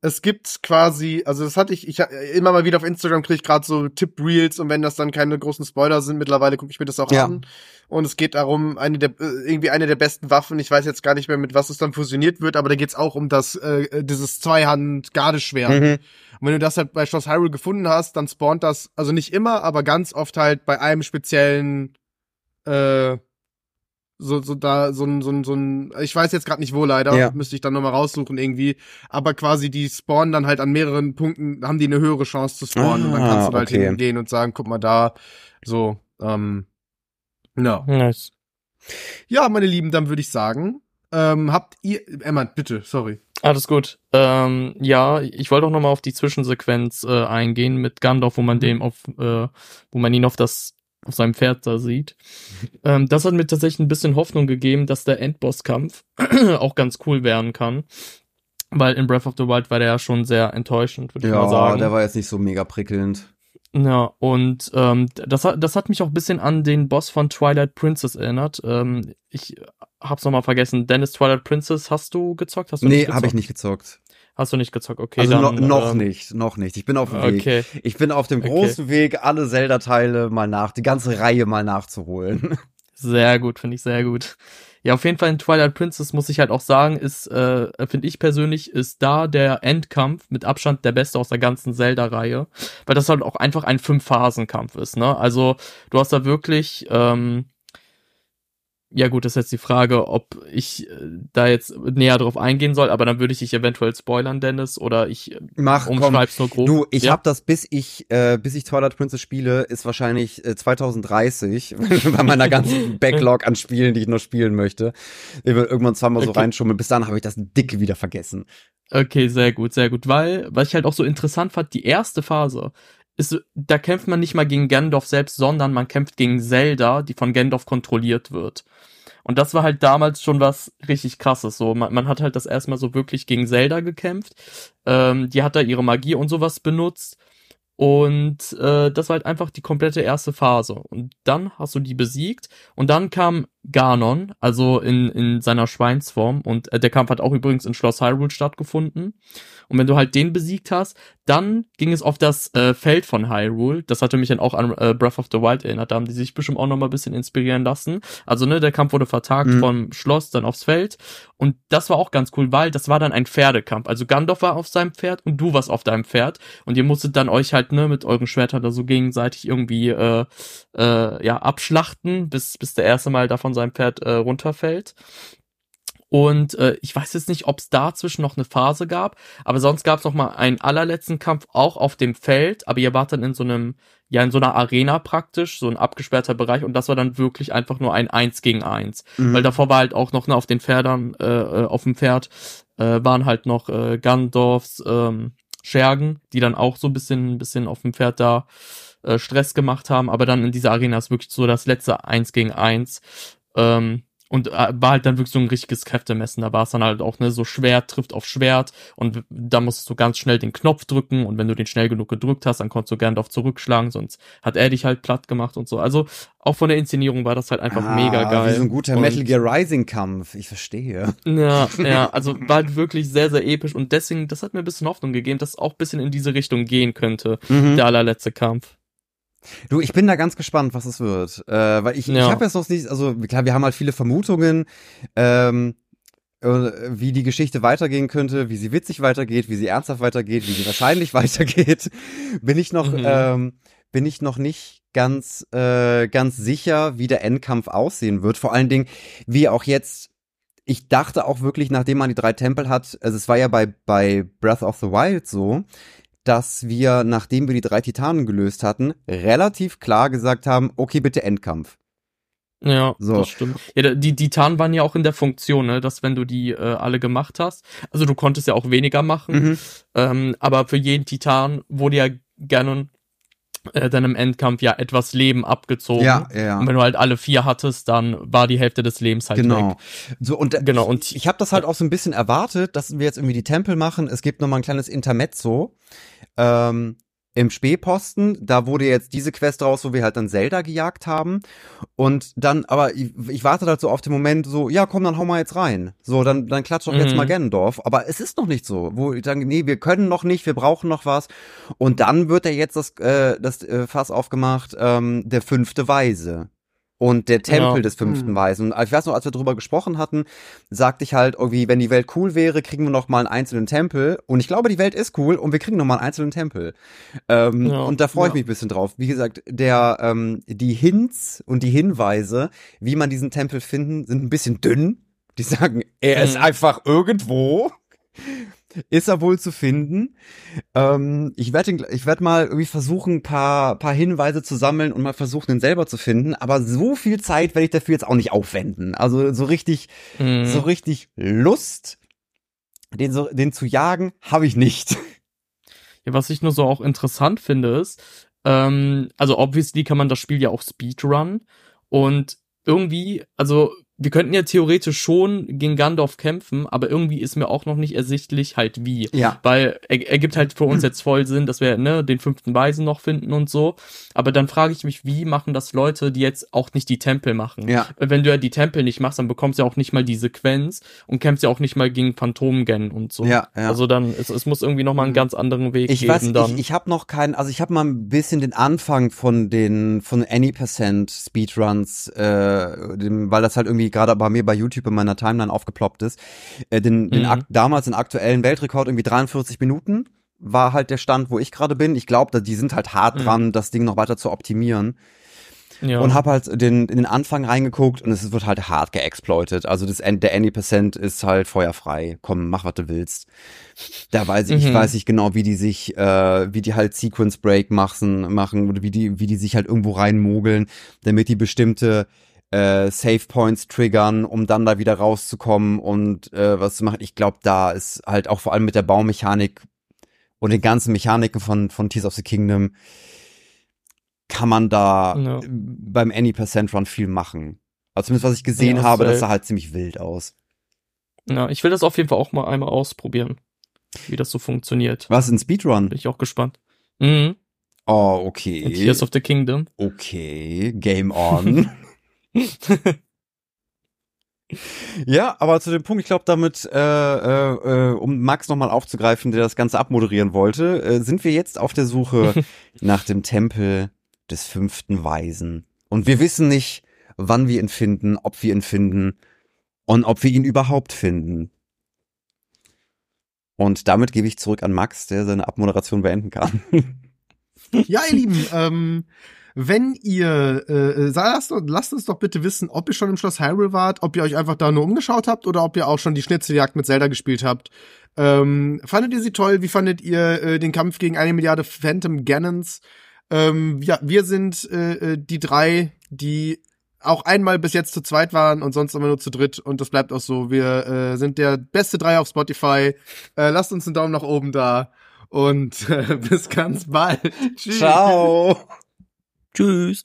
es gibt quasi, also das hatte ich, ich immer mal wieder auf Instagram kriege ich gerade so Tipp-Reels und wenn das dann keine großen Spoiler sind, mittlerweile gucke ich mir das auch Ja. an. Und es geht darum, eine der, äh, irgendwie eine der besten Waffen, ich weiß jetzt gar nicht mehr, mit was es dann fusioniert wird, aber da geht's auch um das, äh, dieses Zweihand-Gardeschwert. Mhm. Und wenn du das halt bei Schloss Hyrule gefunden hast, dann spawnt das, also nicht immer, aber ganz oft halt bei einem speziellen, äh, so, so da, so ein, so ein, so ein, ich weiß jetzt gerade nicht wo leider, Ja. müsste ich dann nochmal raussuchen irgendwie, aber quasi die spawnen dann halt an mehreren Punkten, haben die eine höhere Chance zu spawnen und dann Ah, kannst du da halt okay. hingehen und sagen, guck mal da, so, ähm, ja. Nice. Ja, meine Lieben, dann würde ich sagen, ähm, habt ihr, Emma, bitte, sorry. Alles gut. Ähm, ja, ich wollte auch noch mal auf die Zwischensequenz äh, eingehen mit Gandalf, wo man Mhm. dem auf, äh, wo man ihn auf das auf seinem Pferd da sieht. Ähm, das hat mir tatsächlich ein bisschen Hoffnung gegeben, dass der Endbosskampf <clears throat> auch ganz cool werden kann. Weil in Breath of the Wild war der ja schon sehr enttäuschend, würde ich mal Ja, sagen. der war jetzt nicht so mega prickelnd. Ja, und ähm, das, hat, das hat mich auch ein bisschen an den Boss von Twilight Princess erinnert. Ähm, ich hab's noch mal vergessen. Dennis Twilight Princess hast du gezockt? Hast du Nee, habe ich nicht gezockt. Hast du nicht gezockt? Okay, also dann, no, noch ähm, nicht, noch nicht. Ich bin auf dem Weg. Okay, Ich bin auf dem Okay. großen Weg, alle Zelda-Teile mal nach, die ganze Reihe mal nachzuholen. <laughs> sehr gut, finde ich sehr gut. Ja, auf jeden Fall in Twilight Princess muss ich halt auch sagen, ist, äh, finde ich persönlich, ist da der Endkampf mit Abstand der beste aus der ganzen Zelda-Reihe, weil das halt auch einfach ein Fünf-Phasen-Kampf ist, ne? Also, du hast da wirklich, ähm, ja gut, das ist jetzt die Frage, ob ich äh, da jetzt näher drauf eingehen soll, aber dann würde ich dich eventuell spoilern, Dennis, oder ich äh, Mach, komm. umschreib's nur grob. Du, ich ja? hab das bis ich, äh, bis ich Twilight Princess spiele, ist wahrscheinlich äh, 2030 bei meiner ganzen Backlog an Spielen, die ich noch spielen möchte. Ich will irgendwann zweimal so Okay. reinschummeln. Bis dann habe ich das dicke wieder vergessen. Okay, sehr gut, sehr gut. Weil, was ich halt auch so interessant fand, die erste Phase ist, da kämpft man nicht mal gegen Gandalf selbst, sondern man kämpft gegen Zelda, die von Gandalf kontrolliert wird. Und das war halt damals schon was richtig krasses. So, man, man hat halt das erstmal so wirklich gegen Zelda gekämpft. Ähm, die hat da ihre Magie und sowas benutzt. Und äh, das war halt einfach die komplette erste Phase. Und dann hast du die besiegt. Und dann kam Ganon, also in, in seiner Schweinsform. Und äh, der Kampf hat auch übrigens in Schloss Hyrule stattgefunden. Und wenn du halt den besiegt hast, dann ging es auf das äh, Feld von Hyrule. Das hatte mich dann auch an äh, Breath of the Wild erinnert. Da haben die sich bestimmt auch noch mal ein bisschen inspirieren lassen. Also, ne, der Kampf wurde vertagt mhm. vom Schloss dann aufs Feld. Und das war auch ganz cool, weil das war dann ein Pferdekampf. Also Gandalf war auf seinem Pferd und du warst auf deinem Pferd. Und ihr musstet dann euch halt, ne, mit euren Schwertern da so gegenseitig irgendwie, äh, äh, ja, abschlachten, bis, bis der erste Mal da von seinem Pferd äh, runterfällt. Und äh, ich weiß jetzt nicht, ob es dazwischen noch eine Phase gab, aber sonst gab es noch mal einen allerletzten Kampf auch auf dem Feld, aber ihr wart dann in so einem, ja, in so einer Arena praktisch, so ein abgesperrter Bereich und das war dann wirklich einfach nur ein Eins gegen Eins. Mhm. Weil davor war halt auch noch ne, auf den Pferdern, äh, äh, auf dem Pferd äh, waren halt noch äh, Gandorfs ähm, Schergen, die dann auch so ein bisschen, ein bisschen auf dem Pferd da äh, Stress gemacht haben, aber dann in dieser Arena ist wirklich so das letzte Eins gegen Eins. Ähm, und äh, war halt dann wirklich so ein richtiges Kräftemessen. Da war es dann halt auch, ne, so Schwert trifft auf Schwert und da musstest du ganz schnell den Knopf drücken und wenn du den schnell genug gedrückt hast, dann konntest du gern darauf zurückschlagen, sonst hat er dich halt platt gemacht und so. Also auch von der Inszenierung war das halt einfach ah, mega geil. Wie so ein guter und, Metal Gear Rising Kampf, ich verstehe. Ja, ja, also war halt wirklich sehr, sehr episch und deswegen, das hat mir ein bisschen Hoffnung gegeben, dass es auch ein bisschen in diese Richtung gehen könnte, mhm. der allerletzte Kampf. Du, ich bin da ganz gespannt, was es wird. Äh, weil ich, ja. ich habe jetzt noch nicht, also klar, wir haben halt viele Vermutungen, ähm, äh, wie die Geschichte weitergehen könnte, wie sie witzig weitergeht, wie sie ernsthaft weitergeht, wie sie wahrscheinlich <laughs> weitergeht. Bin ich noch, mhm. ähm, bin ich noch nicht ganz, äh, ganz sicher, wie der Endkampf aussehen wird. Vor allen Dingen, wie auch jetzt ich dachte auch wirklich, nachdem man die drei Tempel hat, also es war ja bei, bei Breath of the Wild so, dass wir, nachdem wir die drei Titanen gelöst hatten, relativ klar gesagt haben, okay, bitte Endkampf. Ja, so. das stimmt. Ja, die Titanen waren ja auch in der Funktion, ne, dass wenn du die äh, alle gemacht hast, also du konntest ja auch weniger machen, mhm. ähm, aber für jeden Titan wurde ja gerne äh, dann im Endkampf ja etwas Leben abgezogen. Ja, ja. Und wenn du halt alle vier hattest, dann war die Hälfte des Lebens halt genau. weg. So und äh, genau und ich habe das halt auch so ein bisschen erwartet, dass wir jetzt irgendwie die Tempel machen. Es gibt noch mal ein kleines Intermezzo. Ähm, im Spähposten, da wurde jetzt diese Quest raus, wo wir halt dann Zelda gejagt haben. Und dann, aber ich, ich warte halt so auf den Moment, so, ja, komm, dann hau mal jetzt rein. So, dann, dann klatsch doch mhm. jetzt mal Gennendorf. Aber es ist noch nicht so. Wo ich sage, nee, wir können noch nicht, wir brauchen noch was. Und dann wird er jetzt das, äh, das äh, Fass aufgemacht, ähm, der fünfte Weise und der Tempel ja. des fünften mhm. Weisen. Und ich weiß noch, als wir drüber gesprochen hatten, sagte ich halt irgendwie, wenn die Welt cool wäre, kriegen wir noch mal einen einzelnen Tempel. Und ich glaube, die Welt ist cool und wir kriegen noch mal einen einzelnen Tempel. Ähm, ja. Und da freue ich ja. mich ein bisschen drauf. Wie gesagt, der ähm, die Hints und die Hinweise, wie man diesen Tempel finden, sind ein bisschen dünn. Die sagen, er ist mhm. einfach irgendwo ist er wohl zu finden. Ähm, ich werde ich werd mal irgendwie versuchen, ein paar, paar Hinweise zu sammeln und mal versuchen, ihn selber zu finden. Aber so viel Zeit werde ich dafür jetzt auch nicht aufwenden. Also so richtig, mhm. so richtig Lust, den, so, den zu jagen, habe ich nicht. <laughs> Ja, was ich nur so auch interessant finde, ist, ähm, also obviously kann man das Spiel ja auch Speedrun und irgendwie, also wir könnten ja theoretisch schon gegen Gandalf kämpfen, aber irgendwie ist mir auch noch nicht ersichtlich halt wie. Ja. Weil er, er gibt halt für uns jetzt voll Sinn, dass wir ne, den fünften Weisen noch finden und so. Aber dann frage ich mich, wie machen das Leute, die jetzt auch nicht die Tempel machen? Ja. Wenn du ja die Tempel nicht machst, dann bekommst du ja auch nicht mal die Sequenz und kämpfst ja auch nicht mal gegen Phantomgen und so. Ja, ja. Also dann, es, es muss irgendwie noch mal einen ganz anderen Weg ich geben weiß, dann. Ich, ich habe noch keinen, also ich habe mal ein bisschen den Anfang von den, von Any Percent Speedruns, äh, dem, weil das halt irgendwie gerade bei mir bei YouTube in meiner Timeline aufgeploppt ist, äh, den, den mhm. damals den aktuellen Weltrekord irgendwie 43 Minuten war halt der Stand, wo ich gerade bin. Ich glaube, die sind halt hart mhm. dran, das Ding noch weiter zu optimieren. Ja. Und habe halt den, in den Anfang reingeguckt und es wird halt hart geexploitet. Also das, der Any Percent ist halt feuerfrei. Komm, mach, was du willst. Da weiß ich, mhm. ich weiß nicht genau, wie die sich, äh, wie die halt Sequence Break machen, machen oder wie die, wie die sich halt irgendwo reinmogeln, damit die bestimmte äh, Save Points triggern, um dann da wieder rauszukommen und äh, was zu machen. Ich glaube, da ist halt auch vor allem mit der Baumechanik und den ganzen Mechaniken von, von Tears of the Kingdom kann man da ja. beim Any Percent Run viel machen. Also zumindest was ich gesehen ja, habe, das sah halt ziemlich wild aus. Ja, ich will das auf jeden Fall auch mal einmal ausprobieren, wie das so funktioniert. Was, in Speedrun? Bin ich auch gespannt. Mhm. Oh, okay. In Tears of the Kingdom. Okay, Game on. <laughs> <laughs> Ja, aber zu dem Punkt, ich glaube, damit, äh, äh, äh, um Max nochmal aufzugreifen, der das Ganze abmoderieren wollte, äh, sind wir jetzt auf der Suche <laughs> nach dem Tempel des fünften Weisen. Und wir wissen nicht, wann wir ihn finden, ob wir ihn finden und ob wir ihn überhaupt finden. Und damit gebe ich zurück an Max, der seine Abmoderation beenden kann. ja, ihr Lieben, <laughs> ähm, wenn ihr, äh, äh lasst, lasst uns doch bitte wissen, ob ihr schon im Schloss Hyrule wart, ob ihr euch einfach da nur umgeschaut habt oder ob ihr auch schon die Schnitzeljagd mit Zelda gespielt habt. Ähm, fandet ihr sie toll? Wie fandet ihr äh, den Kampf gegen eine Milliarde Phantom Ganons? Ähm, ja, wir sind äh, äh, die drei, die auch einmal bis jetzt zu zweit waren und sonst immer nur zu dritt und das bleibt auch so. Wir äh, sind der beste drei auf Spotify. Äh, lasst uns einen Daumen nach oben da und <laughs> äh, bis ganz bald. Tschüss. Ciao. Tschüss.